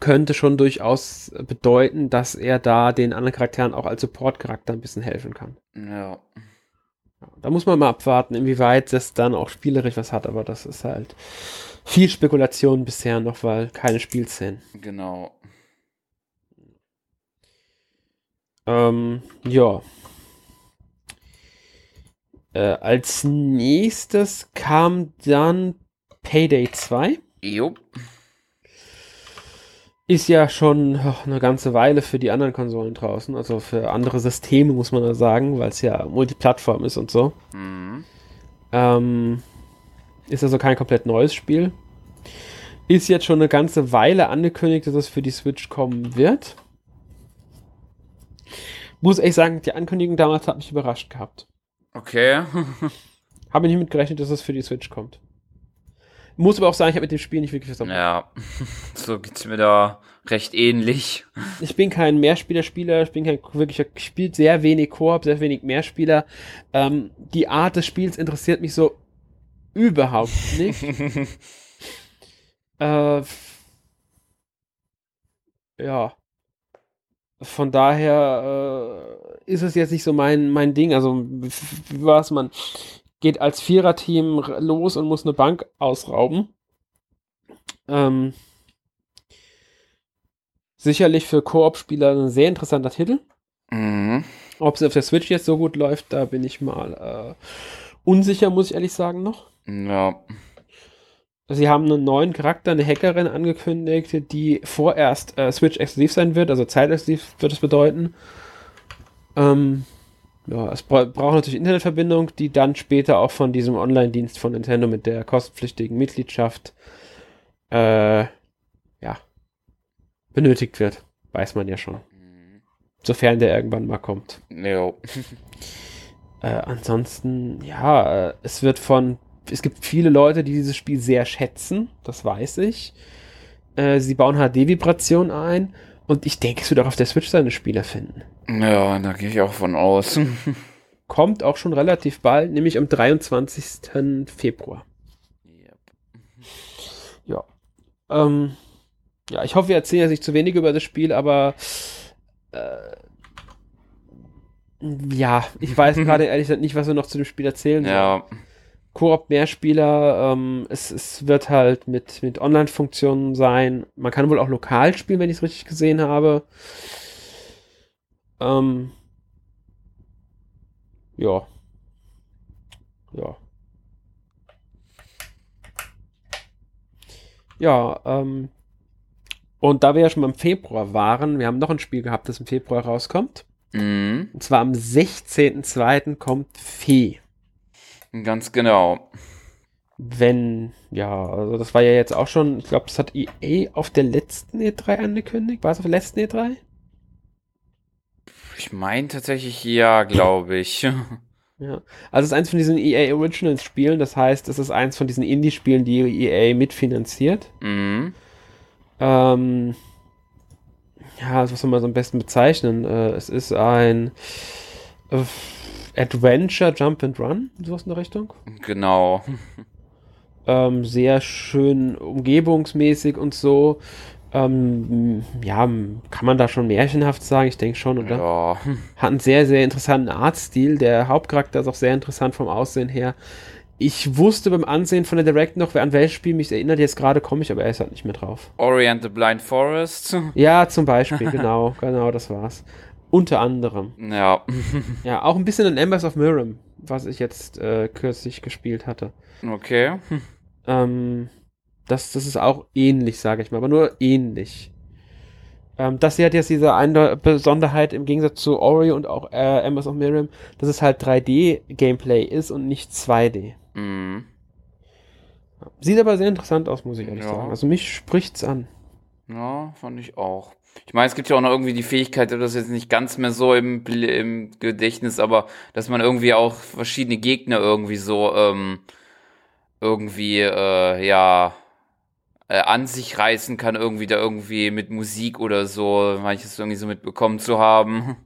könnte schon durchaus bedeuten, dass er da den anderen Charakteren auch als Support-Charakter ein bisschen helfen kann. Ja. Da muss man mal abwarten, inwieweit das dann auch spielerisch was hat, aber das ist halt viel Spekulation bisher noch, weil keine Spielszenen. Genau. Ähm, ja. Äh, als nächstes kam dann Payday 2. Jo. ist ja schon oh, eine ganze Weile für die anderen Konsolen draußen, also für andere Systeme, muss man da sagen, weil es ja Multiplattform ist und so. Mhm. Ähm, ist also kein komplett neues Spiel. Ist jetzt schon eine ganze Weile angekündigt, dass es für die Switch kommen wird. Muss echt sagen, die Ankündigung damals hat mich überrascht gehabt. Okay. [laughs] Habe nicht mitgerechnet, dass es für die Switch kommt. Muss aber auch sagen, ich habe mit dem Spiel nicht wirklich was am Ja, [laughs] so geht's mir da recht ähnlich. Ich bin kein Mehrspieler-Spieler, ich bin kein wirklicher, ich spiele sehr wenig Koop, sehr wenig Mehrspieler. Ähm, die Art des Spiels interessiert mich so überhaupt [laughs] nicht. äh, ja. Von daher äh, ist es jetzt nicht so mein, mein Ding. Also, wie war es, man geht als Viererteam los und muss eine Bank ausrauben. Ähm, sicherlich für Koop-Spieler ein sehr interessanter Titel. Mhm. Ob es auf der Switch jetzt so gut läuft, da bin ich mal äh, unsicher, muss ich ehrlich sagen, noch. Ja. Sie haben einen neuen Charakter, eine Hackerin angekündigt, die vorerst äh, Switch-exklusiv sein wird, also zeitexklusiv wird es bedeuten. Ähm, ja, es bra braucht natürlich Internetverbindung, die dann später auch von diesem Online-Dienst von Nintendo mit der kostenpflichtigen Mitgliedschaft äh, ja, benötigt wird. Weiß man ja schon. Sofern der irgendwann mal kommt. Jo. äh, ansonsten, ja, äh, es wird von es gibt viele Leute, die dieses Spiel sehr schätzen, das weiß ich. Äh, sie bauen HD-Vibration ein und ich denke, es wird auch auf der Switch seine Spieler finden. Ja, da gehe ich auch von aus. [laughs] Kommt auch schon relativ bald, nämlich am 23. Februar. Yep. Ja. Ähm, ja, ich hoffe, wir erzählen jetzt nicht zu wenig über das Spiel, aber äh, ja, ich weiß [laughs] gerade ehrlich gesagt nicht, was wir noch zu dem Spiel erzählen sollen. Koop Mehrspieler, ähm, es, es wird halt mit, mit Online-Funktionen sein. Man kann wohl auch lokal spielen, wenn ich es richtig gesehen habe. Ähm, ja. Ja. Ja, ähm, und da wir ja schon mal im Februar waren, wir haben noch ein Spiel gehabt, das im Februar rauskommt. Mhm. Und zwar am 16.02. kommt Fee. Ganz genau. Wenn, ja, also das war ja jetzt auch schon, ich glaube, das hat EA auf der letzten E3 angekündigt. War es auf der letzten E3? Ich meine tatsächlich ja, glaube ich. [laughs] Ja, also es ist eins von diesen EA Originals Spielen, das heißt, es ist eins von diesen Indie-Spielen, die EA mitfinanziert. Mhm. Ähm, ja, was soll man so am besten bezeichnen? Äh, es ist ein äh, Adventure Jump and Run, sowas in der Richtung. Genau. Ähm, sehr schön umgebungsmäßig und so. Ähm, ja, kann man da schon märchenhaft sagen? Ich denke schon, oder? Ja. Hat einen sehr, sehr interessanten Artstil. Der Hauptcharakter ist auch sehr interessant vom Aussehen her. Ich wusste beim Ansehen von der Direct noch, wer an welches Spiel mich erinnert. Jetzt gerade komme ich, aber er ist halt nicht mehr drauf. Orient the Blind Forest. Ja, zum Beispiel, [laughs] genau, genau, das war's. Unter anderem. Ja. [laughs] ja, auch ein bisschen an Embers of Miram, was ich jetzt äh, kürzlich gespielt hatte. Okay. Ähm, das, das ist auch ähnlich, sage ich mal, aber nur ähnlich. Ähm, das hier hat jetzt diese eine Besonderheit im Gegensatz zu Ori und auch äh, Embers of Miram, dass es halt 3D-Gameplay ist und nicht 2D. Mhm. Sieht aber sehr interessant aus, muss ich ehrlich ja. sagen. Also mich spricht's an. Ja, fand ich auch. Ich meine, es gibt ja auch noch irgendwie die Fähigkeit, das ist jetzt nicht ganz mehr so im, im Gedächtnis, aber dass man irgendwie auch verschiedene Gegner irgendwie so ähm, irgendwie äh, ja äh, an sich reißen kann, irgendwie da irgendwie mit Musik oder so, manches irgendwie so mitbekommen zu haben.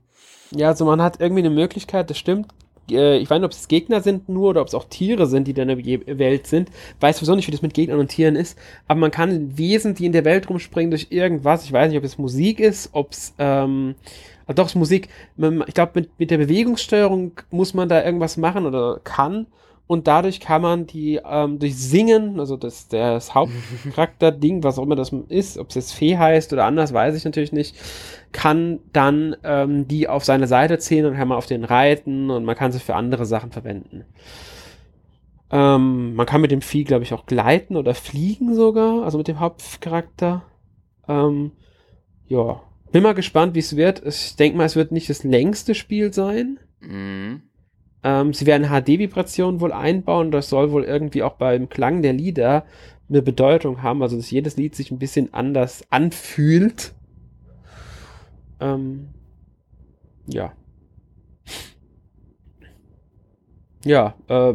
Ja, also man hat irgendwie eine Möglichkeit, das stimmt, äh, ich weiß nicht, ob es Gegner sind nur oder ob es auch Tiere sind, die da in der Welt sind. Weiß sowieso nicht, wie das mit Gegnern und Tieren ist. Aber man kann Wesen, die in der Welt rumspringen, durch irgendwas. Ich weiß nicht, ob es Musik ist, ob es, ähm, ah, doch, es ist Musik. Ich glaube, mit, mit der Bewegungssteuerung muss man da irgendwas machen oder kann und dadurch kann man die ähm, durch Singen, also das, das Hauptcharakter-Ding, was auch immer das ist, ob es jetzt Fee heißt oder anders, weiß ich natürlich nicht, kann dann ähm, die auf seine Seite ziehen und kann man auf den reiten und man kann sie für andere Sachen verwenden. Ähm, man kann mit dem Vieh, glaube ich, auch gleiten oder fliegen sogar, also mit dem Hauptcharakter. Ähm, ja, bin mal gespannt, wie es wird. Ich denke mal, es wird nicht das längste Spiel sein. Mhm. Ähm, sie werden HD-Vibrationen wohl einbauen. Das soll wohl irgendwie auch beim Klang der Lieder eine Bedeutung haben. Also, dass jedes Lied sich ein bisschen anders anfühlt. Ähm, ja. Ja, äh,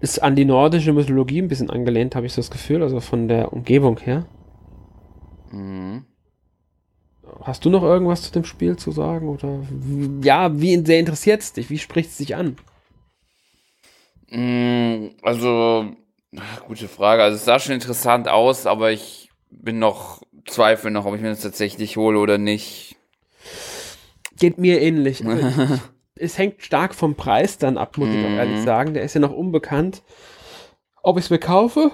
ist an die nordische Mythologie ein bisschen angelehnt, habe ich so das Gefühl, also von der Umgebung her. Mhm. Hast du noch irgendwas zu dem Spiel zu sagen? Oder ja, wie sehr interessiert es dich? Wie spricht es dich an? Mm, also, gute Frage. Also es sah schon interessant aus, aber ich bin noch zweifel noch, ob ich mir das tatsächlich hole oder nicht. Geht mir ähnlich. [laughs] Also, es hängt stark vom Preis dann ab, muss ich auch ehrlich Mhm. sagen. Der ist ja noch unbekannt. Ob ich es mir kaufe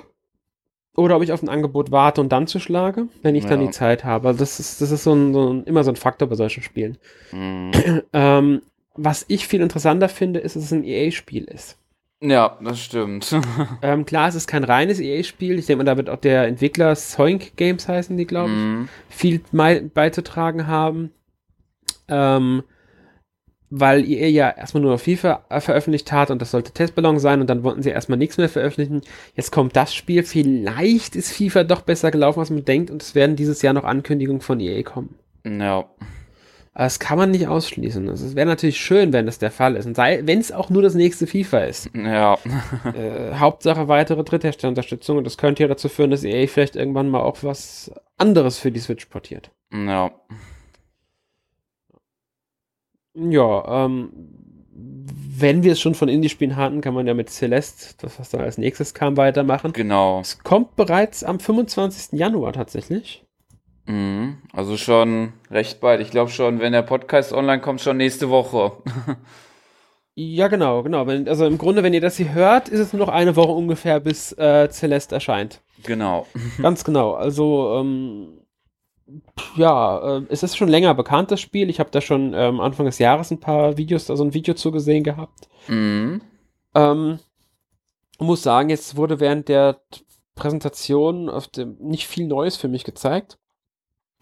oder ob ich auf ein Angebot warte und dann zuschlage, wenn ich dann Ja. die Zeit habe. Also Das ist, das ist so ein, so ein, immer so ein Faktor bei solchen Spielen. Mm. [clears throat] Ähm, was ich viel interessanter finde, ist, dass es ein EA-Spiel ist. Ja, das stimmt. [laughs] Ähm, klar, es ist kein reines EA-Spiel. Ich denke mal, da wird auch der Entwickler Soink Games heißen, die, glaube ich, Mhm. viel beizutragen haben. Ähm, weil EA ja erstmal nur noch FIFA veröffentlicht hat und das sollte Testballon sein und dann wollten sie erstmal nichts mehr veröffentlichen. Jetzt kommt das Spiel. Vielleicht ist FIFA doch besser gelaufen, als man denkt und es werden dieses Jahr noch Ankündigungen von EA kommen. Ja. Aber das kann man nicht ausschließen. Also es wäre natürlich schön, wenn das der Fall ist. Und wenn es auch nur das nächste FIFA ist. Ja. [laughs] [laughs] äh, Hauptsache weitere Drittherstellerunterstützung und das könnte ja dazu führen, dass EA vielleicht irgendwann mal auch was anderes für die Switch portiert. Ja. Ja, ähm, wenn wir es schon von Indie-Spielen hatten, kann man ja mit Celeste, das was dann als nächstes kam, weitermachen. Genau. Es kommt bereits am 25. Januar tatsächlich. Mhm. Also schon recht bald. Ich glaube schon, wenn der Podcast online kommt, schon nächste Woche. [laughs] Ja, genau, genau. Wenn, also im Grunde, wenn ihr das hier hört, ist es nur noch eine Woche ungefähr, bis äh, Celeste erscheint. genau. Ganz genau. Also, ähm, ja, äh, es ist schon länger bekannt, das Spiel. Ich habe da schon ähm, Anfang des Jahres ein paar Videos, also ein Video zugesehen gehabt. Mhm. Ähm, muss sagen, jetzt wurde während der Präsentation auf dem, nicht viel Neues für mich gezeigt.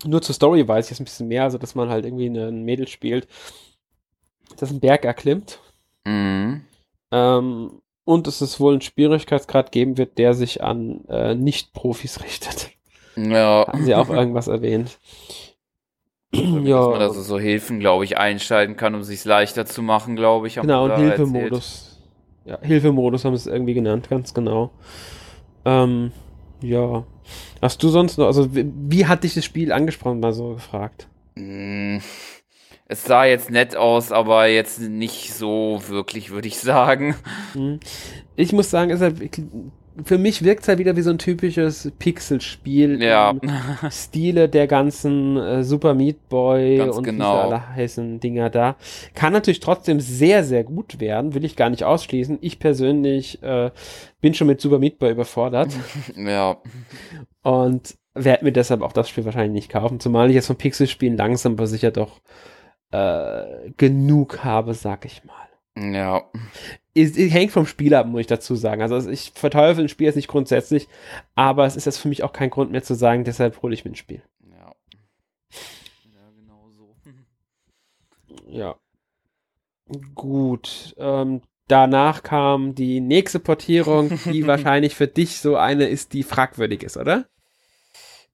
Nur zur Story weiß ich jetzt ein bisschen mehr, also dass man halt irgendwie ein Mädel spielt, das einen Berg erklimmt. Mhm. Ähm, und dass es wohl einen Schwierigkeitsgrad geben wird, der sich an äh, Nicht-Profis [laughs] richtet. Ja. Haben sie auch irgendwas erwähnt. Dass man ja, also so Hilfen, glaube ich, einschalten kann, um es sich leichter zu machen, glaube ich. genau, und. Hilfemodus. Ja, Hilfemodus haben sie es irgendwie genannt, ganz genau. Ähm, ja. Hast du sonst noch, also wie, wie hat dich das Spiel angesprochen, mal so gefragt? Mm, Es sah jetzt nett aus, aber jetzt nicht so wirklich, würde ich sagen. Hm. Ich muss sagen, ist halt, wirklich- für mich wirkt es halt wieder wie so ein typisches Pixel-Spiel Ja. [laughs] Stile der ganzen äh, Super Meat Boy Ganz und genau. diese alle heißen Dinger da. Kann natürlich trotzdem sehr, sehr gut werden, will ich gar nicht ausschließen. Ich persönlich äh, bin schon mit Super Meat Boy überfordert [laughs] Ja. und werde mir deshalb auch das Spiel wahrscheinlich nicht kaufen, zumal ich jetzt von Pixel-Spielen langsam aber sicher doch äh, genug habe, sag ich mal. Ja. Es, es hängt vom Spiel ab, muss ich dazu sagen. Also ich verteufel ein Spiel jetzt nicht grundsätzlich, aber es ist jetzt für mich auch kein Grund mehr zu sagen, deshalb hole ich mir ein Spiel. Ja. Ja, genau so. Ja. Gut. Ähm, danach kam die nächste Portierung, die [laughs] wahrscheinlich für dich so eine ist, die fragwürdig ist, oder?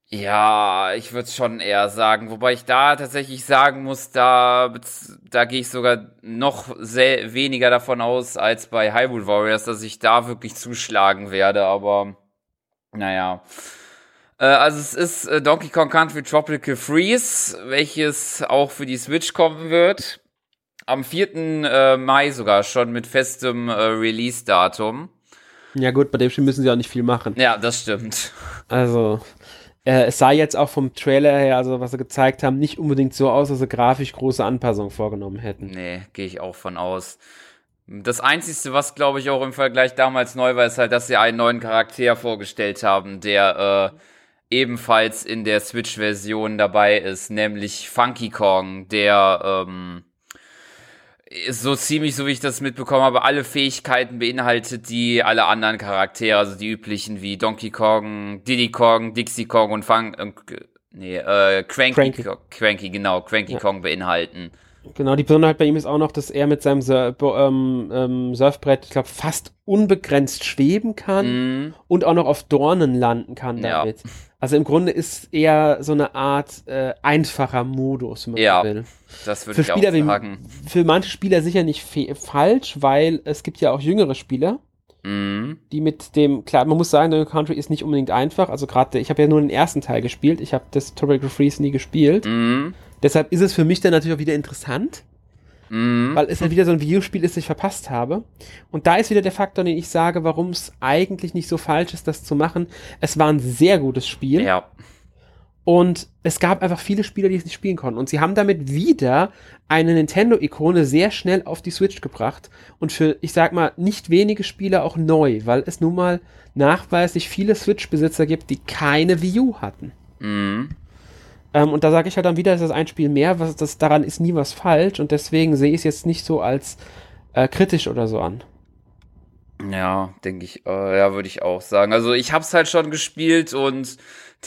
Ja, ich würde schon eher sagen, wobei ich da tatsächlich sagen muss, da, da gehe ich sogar noch sehr weniger davon aus als bei Hyrule Warriors, dass ich da wirklich zuschlagen werde, aber naja. Äh, also es ist äh, Donkey Kong Country Tropical Freeze, welches auch für die Switch kommen wird. Am 4. Äh, Mai sogar schon mit festem äh, Release-Datum. Ja gut, bei dem Spiel müssen sie auch nicht viel machen. Ja, das stimmt. Also, äh, es sah jetzt auch vom Trailer her, also was sie gezeigt haben, nicht unbedingt so aus, dass sie grafisch große Anpassungen vorgenommen hätten. Nee, gehe ich auch von aus. Das Einzige, was glaube ich auch im Vergleich damals neu war, ist halt, dass sie einen neuen Charakter vorgestellt haben, der äh, ebenfalls in der Switch-Version dabei ist, nämlich Funky Kong, der ähm, so ziemlich, so wie ich das mitbekommen habe, alle Fähigkeiten beinhaltet, die alle anderen Charaktere, also die üblichen wie Donkey Kong, Diddy Kong, Dixie Kong und Fun äh, Nee, äh, Cranky, Cranky. Cranky, Cranky genau, Cranky Ja. Kong beinhalten. Genau, die Besonderheit bei ihm ist auch noch, dass er mit seinem Sur ähm, ähm, Surfbrett, ich glaube, fast unbegrenzt schweben kann Mhm. und auch noch auf Dornen landen kann Ja. [laughs] Also im Grunde ist eher so eine Art äh, einfacher Modus, wenn man Ja. will. Das würde Für ich auch Spieler wie sagen. für manche Spieler sicher nicht falsch, weil es gibt ja auch jüngere Spieler, Mhm. die mit dem, klar, man muss sagen, Donkey Country ist nicht unbedingt einfach. Also gerade, ich habe ja nur den ersten Teil gespielt, ich habe das Tropical Freeze nie gespielt. Mhm. Deshalb ist es für mich dann natürlich auch wieder interessant, Mhm. weil es ja wieder so ein Videospiel ist, das ich verpasst habe. Und da ist wieder der Faktor, den ich sage, warum es eigentlich nicht so falsch ist, das zu machen. Es war ein sehr gutes Spiel. Ja. Und es gab einfach viele Spieler, die es nicht spielen konnten. Und sie haben damit wieder eine Nintendo-Ikone sehr schnell auf die Switch gebracht. Und für, ich sag mal, nicht wenige Spieler auch neu, weil es nun mal nachweislich viele Switch-Besitzer gibt, die keine Wii U hatten. Mhm. Ähm, und da sage ich halt dann wieder, ist das ein Spiel mehr, was das daran ist nie was falsch. Und deswegen sehe ich es jetzt nicht so als äh, kritisch oder so an. Ja, denke ich, äh, ja, würde ich auch sagen. Also ich hab's halt schon gespielt und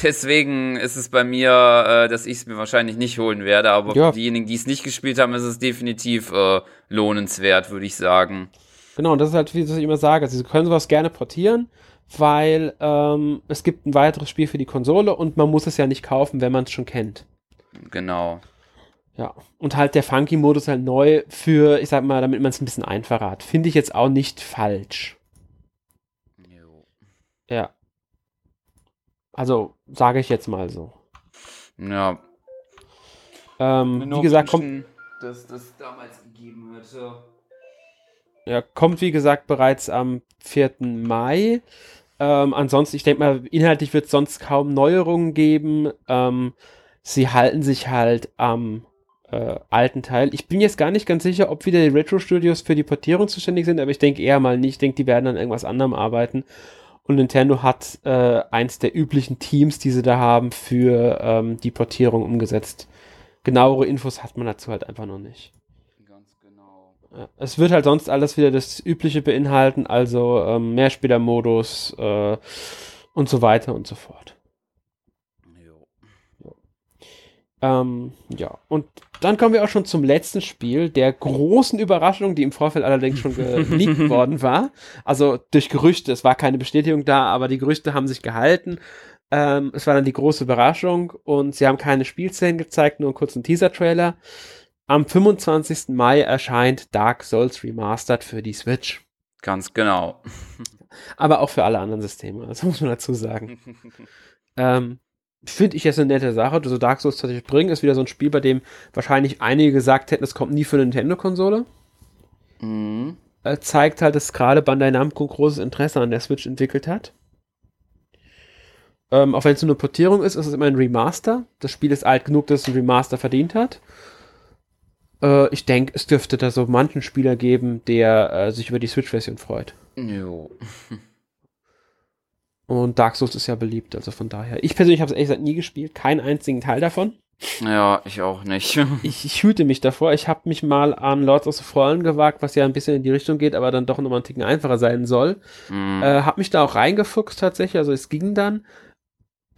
deswegen ist es bei mir, äh, dass ich es mir wahrscheinlich nicht holen werde. Aber Ja. für diejenigen, die es nicht gespielt haben, ist es definitiv äh, lohnenswert, würde ich sagen. Genau, und das ist halt, wie ich immer sage, sie können sowas gerne portieren, weil ähm, es gibt ein weiteres Spiel für die Konsole und man muss es ja nicht kaufen, wenn man es schon kennt. Genau. Ja, und halt der Funky-Modus halt neu für, ich sag mal, damit man es ein bisschen einfacher hat. Finde ich jetzt auch nicht falsch. Jo. Ja. Also, sage ich jetzt mal so. Ja. Ähm, wie gesagt, kommt, dass das damals gegeben hätte. ja, kommt, wie gesagt, bereits am 4. Mai. Ähm, ansonsten, ich denke mal, inhaltlich wird es sonst kaum Neuerungen geben. Ähm, sie halten sich halt am äh, alten Teil. Ich bin jetzt gar nicht ganz sicher, ob wieder die Retro-Studios für die Portierung zuständig sind, aber ich denke eher mal nicht. Ich denke, die werden an irgendwas anderem arbeiten. Und Nintendo hat äh, eins der üblichen Teams, die sie da haben, für ähm, die Portierung umgesetzt. Genauere Infos hat man dazu halt einfach noch nicht. Ja, Es wird halt sonst alles wieder das Übliche beinhalten, also ähm, Mehrspielermodus äh, und so weiter und so fort. Jo. Ähm, ja, und dann kommen wir auch schon zum letzten Spiel, der großen Überraschung, die im Vorfeld allerdings schon geleakt [laughs] worden war. Also durch Gerüchte, es war keine Bestätigung da, aber die Gerüchte haben sich gehalten. Ähm, es war dann die große Überraschung und sie haben keine Spielszenen gezeigt, nur einen kurzen Teaser-Trailer. Am 25. Mai erscheint Dark Souls Remastered für die Switch. Ganz genau. [laughs] aber auch für alle anderen Systeme. Das muss man dazu sagen. [laughs] ähm, Finde ich jetzt eine nette Sache. Also Dark Souls tatsächlich bringen ist wieder so ein Spiel, bei dem wahrscheinlich einige gesagt hätten, es kommt nie für eine Nintendo-Konsole. mhm. Äh, zeigt halt, dass gerade Bandai Namco großes Interesse an der Switch entwickelt hat. Ähm, auch wenn es nur eine Portierung ist, ist es immer ein Remaster. Das Spiel ist alt genug, dass es ein Remaster verdient hat. Äh, ich denke, es dürfte da so manchen Spieler geben, der äh, sich über die Switch-Version freut. Jo. [laughs] Und Dark Souls ist ja beliebt, also von daher. Ich persönlich habe es ehrlich gesagt nie gespielt, keinen einzigen Teil davon. Ja, ich auch nicht. [laughs] Ich, ich hüte mich davor. Ich habe mich mal an Lords of the Fallen gewagt, was ja ein bisschen in die Richtung geht, aber dann doch nochmal einen Ticken einfacher sein soll. Mhm. Äh, habe mich da auch reingefuchst tatsächlich, also es ging dann.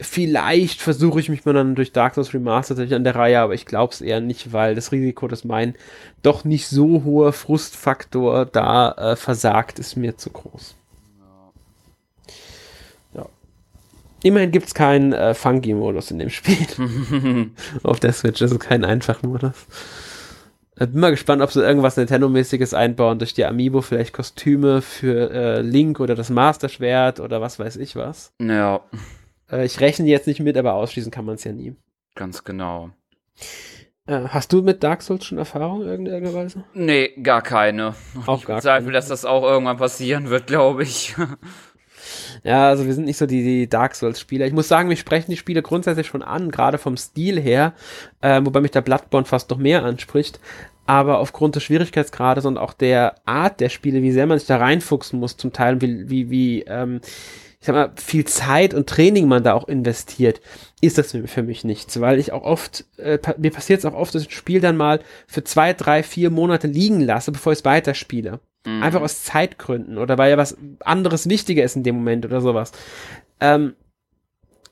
Vielleicht versuche ich mich mal dann durch Dark Souls Remastered tatsächlich an der Reihe, aber ich glaube es eher nicht, weil das Risiko, dass mein doch nicht so hoher Frustfaktor da äh, versagt, ist mir zu groß. Ja. Immerhin gibt es keinen äh, Funky-Modus in dem Spiel. [laughs] Auf der Switch ist es kein Einfachmodus. Äh, Bin mal gespannt, ob sie irgendwas Nintendo-mäßiges einbauen durch die Amiibo, vielleicht Kostüme für äh, Link oder das Master-Schwert oder was weiß ich was. ja, Äh, ich rechne jetzt nicht mit, aber ausschließen kann man es ja nie. ganz genau. Äh, hast du mit Dark Souls schon Erfahrung in irgendeiner Weise? Nee, gar keine. Auch ich gar keine. dass das auch irgendwann passieren wird, glaube ich. [laughs] Ja, also wir sind nicht so die, die Dark Souls-Spieler. Ich muss sagen, wir sprechen die Spiele grundsätzlich schon an, gerade vom Stil her, äh, wobei mich der Bloodborne fast noch mehr anspricht. Aber aufgrund des Schwierigkeitsgrades und auch der Art der Spiele, wie sehr man sich da reinfuchsen muss, zum Teil, wie, wie, wie ähm, ich sag mal, viel Zeit und Training man da auch investiert, ist das für mich nichts, weil ich auch oft, äh, mir passiert es auch oft, dass ich ein Spiel dann mal für zwei, drei, vier Monate liegen lasse, bevor ich es weiterspiele. Mhm. Einfach aus Zeitgründen oder weil ja was anderes wichtiger ist in dem Moment oder sowas. Ähm,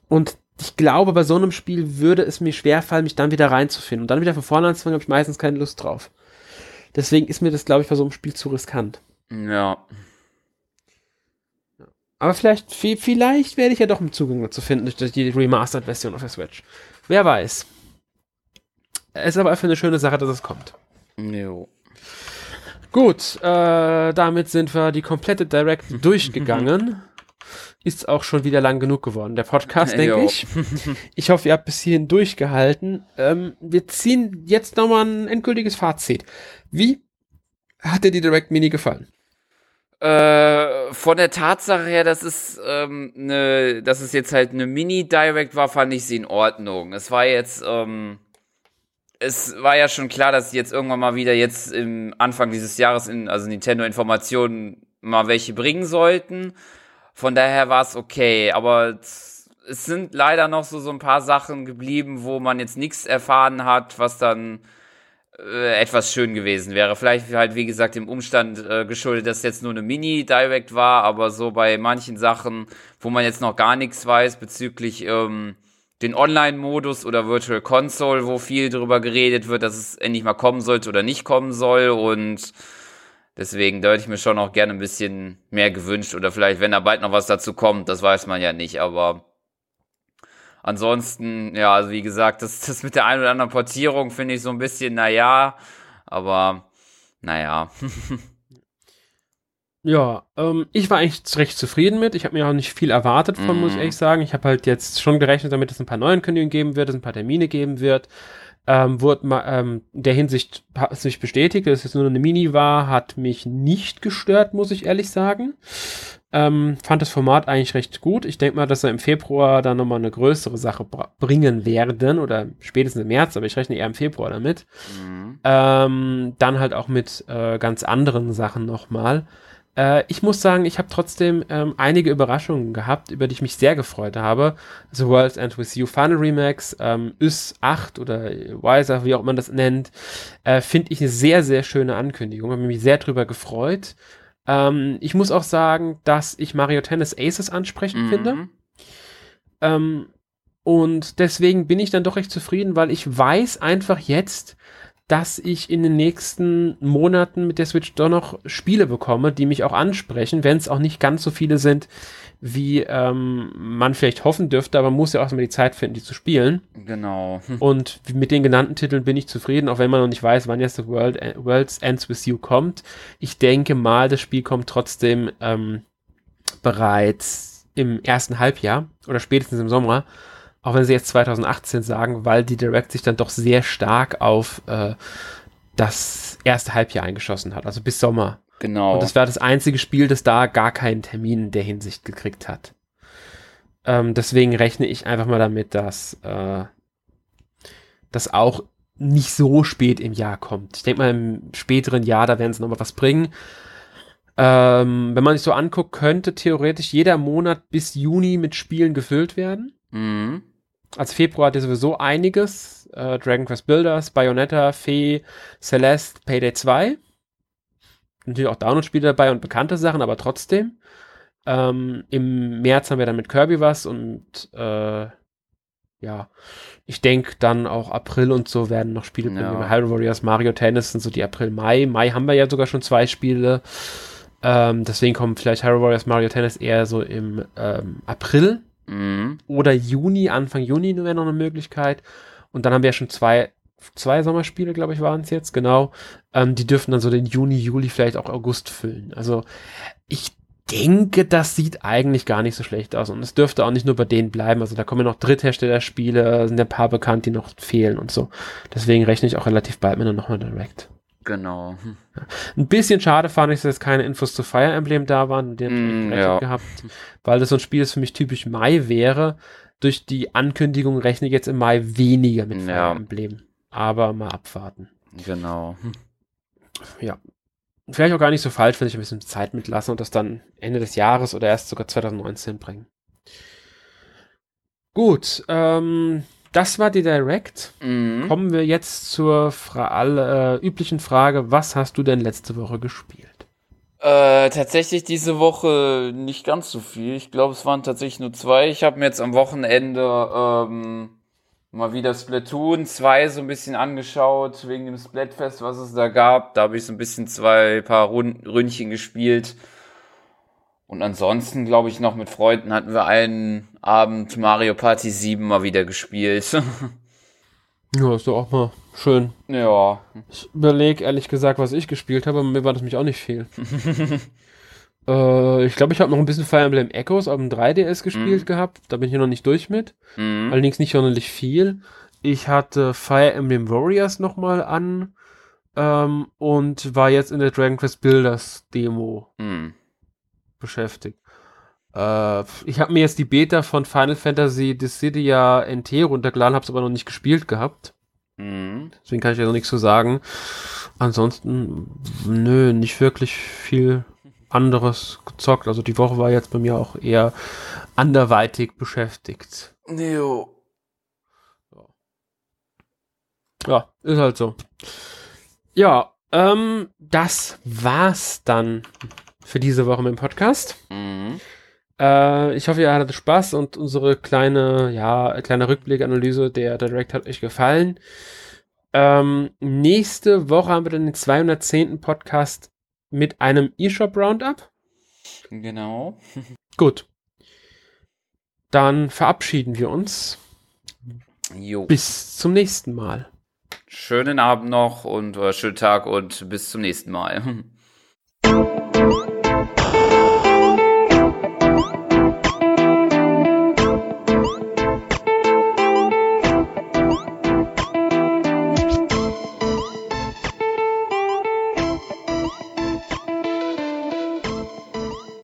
und ich glaube, bei so einem Spiel würde es mir schwerfallen, mich dann wieder reinzufinden. Und dann wieder von vorne anzufangen, habe ich meistens keine Lust drauf. Deswegen ist mir das, glaube ich, bei so einem Spiel zu riskant. Ja. Aber vielleicht, vielleicht werde ich ja doch einen Zugang dazu finden durch die Remastered-Version auf der Switch. Wer weiß. Es ist aber einfach eine schöne Sache, dass es kommt. Jo. Gut, äh, damit sind wir die komplette Direct [laughs] durchgegangen. Ist auch schon wieder lang genug geworden, der Podcast, denke ich. Ich hoffe, ihr habt bis hierhin durchgehalten. Ähm, wir ziehen jetzt nochmal ein endgültiges Fazit. Wie hat dir die Direct Mini gefallen? Äh, von der Tatsache her, dass es ähm, ne, dass es jetzt halt eine Mini-Direct war, fand ich sie in Ordnung. Es war jetzt, ähm, es war ja schon klar, dass jetzt irgendwann mal wieder jetzt im Anfang dieses Jahres in, also Nintendo Informationen mal welche bringen sollten. Von daher war es okay, aber es sind leider noch so, so ein paar Sachen geblieben, wo man jetzt nichts erfahren hat, was dann äh, etwas schön gewesen wäre. Vielleicht halt, wie gesagt, dem Umstand äh, geschuldet, dass es jetzt nur eine Mini-Direct war, aber so bei manchen Sachen, wo man jetzt noch gar nichts weiß bezüglich ähm, den Online-Modus oder Virtual Console, wo viel drüber geredet wird, dass es endlich mal kommen sollte oder nicht kommen soll und deswegen da hätte ich mir schon auch gerne ein bisschen mehr gewünscht oder vielleicht, wenn da bald noch was dazu kommt, das weiß man ja nicht, aber ansonsten, ja, also wie gesagt, das, das mit der ein oder anderen Portierung finde ich so ein bisschen, naja, aber naja. [laughs] Ja, ähm, ich war eigentlich recht zufrieden mit. Ich habe mir auch nicht viel erwartet von, mm. muss ich mhm. ehrlich sagen. Ich habe halt jetzt schon gerechnet, damit es ein paar Neuankündigungen geben wird, es ein paar Termine geben wird. Ähm, wurde mal, ähm, der Hinsicht hat es sich bestätigt, dass es jetzt nur eine Mini war, hat mich nicht gestört, muss ich ehrlich sagen. Ähm, fand das Format eigentlich recht gut. Ich denke mal, dass er im Februar dann nochmal eine größere Sache bringen werden oder spätestens im März, aber ich rechne eher im Februar damit. Mhm. Ähm, dann halt auch mit äh, ganz anderen Sachen nochmal. Äh, ich muss sagen, ich habe trotzdem ähm, einige Überraschungen gehabt, über die ich mich sehr gefreut habe. The World's End With You Final Remax, ähm, Ys 8 oder Wiser, wie auch man das nennt, äh, finde ich eine sehr, sehr schöne Ankündigung. Habe mich sehr drüber gefreut. Ähm, ich muss auch sagen, dass ich Mario Tennis Aces ansprechend mhm. finde. Ähm, und deswegen bin ich dann doch recht zufrieden, weil ich weiß einfach jetzt, dass ich in den nächsten Monaten mit der Switch doch noch Spiele bekomme, die mich auch ansprechen, wenn es auch nicht ganz so viele sind, wie ähm, man vielleicht hoffen dürfte, aber man muss ja auch mal die Zeit finden, die zu spielen. Genau. [laughs] Und mit den genannten Titeln bin ich zufrieden, auch wenn man noch nicht weiß, wann jetzt The World, äh, World's Ends With You kommt. Ich denke mal, das Spiel kommt trotzdem ähm, bereits im ersten Halbjahr oder spätestens im Sommer auch wenn sie jetzt 2018 sagen, weil die Direct sich dann doch sehr stark auf äh, das erste Halbjahr eingeschossen hat, also bis Sommer. Genau. Und das war das einzige Spiel, das da gar keinen Termin in der Hinsicht gekriegt hat. Ähm, deswegen rechne ich einfach mal damit, dass äh, das auch nicht so spät im Jahr kommt. Ich denke mal, im späteren Jahr, da werden sie nochmal was bringen. Ähm, wenn man sich so anguckt, könnte theoretisch jeder Monat bis Juni mit Spielen gefüllt werden. Mhm. Als Februar hat er sowieso einiges. Äh, Dragon Quest Builders, Bayonetta, Fee, Celeste, Payday 2. Natürlich auch Download-Spiele dabei und bekannte Sachen, aber trotzdem. Ähm, Im März haben wir dann mit Kirby was und äh, ja, ich denke dann auch April und so werden noch Spiele kommen. Ja. Hyrule Warriors, Mario Tennis sind so die April, Mai. Mai haben wir ja sogar schon zwei Spiele. Ähm, deswegen kommen vielleicht Hyrule Warriors, Mario Tennis eher so im ähm, April. Mhm. Oder Juni, Anfang Juni wäre noch eine Möglichkeit. Und dann haben wir ja schon zwei, zwei Sommerspiele, glaube ich, waren es jetzt, genau. Ähm, die dürfen dann so den Juni, Juli, vielleicht auch August füllen. Also ich denke, das sieht eigentlich gar nicht so schlecht aus. Und es dürfte auch nicht nur bei denen bleiben. Also da kommen ja noch Drittherstellerspiele, sind ein paar bekannt, die noch fehlen und so. Deswegen rechne ich auch relativ bald mit einer nochmal Direct. Genau. Ein bisschen schade fand ich, dass keine Infos zu Fire Emblem da waren, die mm, ja. gehabt, weil das so ein Spiel, das für mich typisch Mai wäre. Durch die Ankündigung rechne ich jetzt im Mai weniger mit Fire ja. Emblem. Aber mal abwarten. Genau. Ja. Vielleicht auch gar nicht so falsch, wenn ich ein bisschen Zeit mitlasse und das dann Ende des Jahres oder erst sogar 2019 bringen. Gut, ähm, das war die Direct. Mhm. Kommen wir jetzt zur Fra äh, üblichen Frage: Was hast du denn letzte Woche gespielt? Äh, tatsächlich diese Woche nicht ganz so viel. Ich glaube, es waren tatsächlich nur zwei. Ich habe mir jetzt am Wochenende ähm, mal wieder Splatoon 2 so ein bisschen angeschaut, wegen dem Splatfest, was es da gab. Da habe ich so ein bisschen zwei paar Rund Ründchen gespielt. Und ansonsten, glaube ich, noch mit Freunden hatten wir einen Abend Mario Party 7 mal wieder gespielt. [laughs] ja, ist doch auch mal schön. Ja. Ich überlege ehrlich gesagt, was ich gespielt habe, aber mir war das mich auch nicht viel. [laughs] äh, ich glaube, ich habe noch ein bisschen Fire Emblem Echoes auf dem 3DS gespielt mhm. gehabt. Da bin ich noch nicht durch mit. Mhm. Allerdings nicht sonderlich viel. Ich hatte Fire Emblem Warriors nochmal an ähm, und war jetzt in der Dragon Quest Builders Demo mhm. Beschäftigt. Äh, ich habe mir jetzt die Beta von Final Fantasy Dissidia NT runtergeladen, habe es aber noch nicht gespielt gehabt. Mhm. Deswegen kann ich ja noch nichts zu sagen. Ansonsten, nö, nicht wirklich viel anderes gezockt. Also die Woche war jetzt bei mir auch eher anderweitig beschäftigt. Jo. Ja, ist halt so. Ja, ähm, das war's dann für diese Woche mit dem Podcast. Mhm. Äh, ich hoffe, ihr hattet Spaß und unsere kleine, ja, kleine Rückblickanalyse der Direct hat euch gefallen. Ähm, nächste Woche haben wir dann den 210. Podcast mit einem eShop Roundup. Genau. Gut. Dann verabschieden wir uns. Jo. Bis zum nächsten Mal. Schönen Abend noch und äh, schönen Tag und bis zum nächsten Mal. [laughs]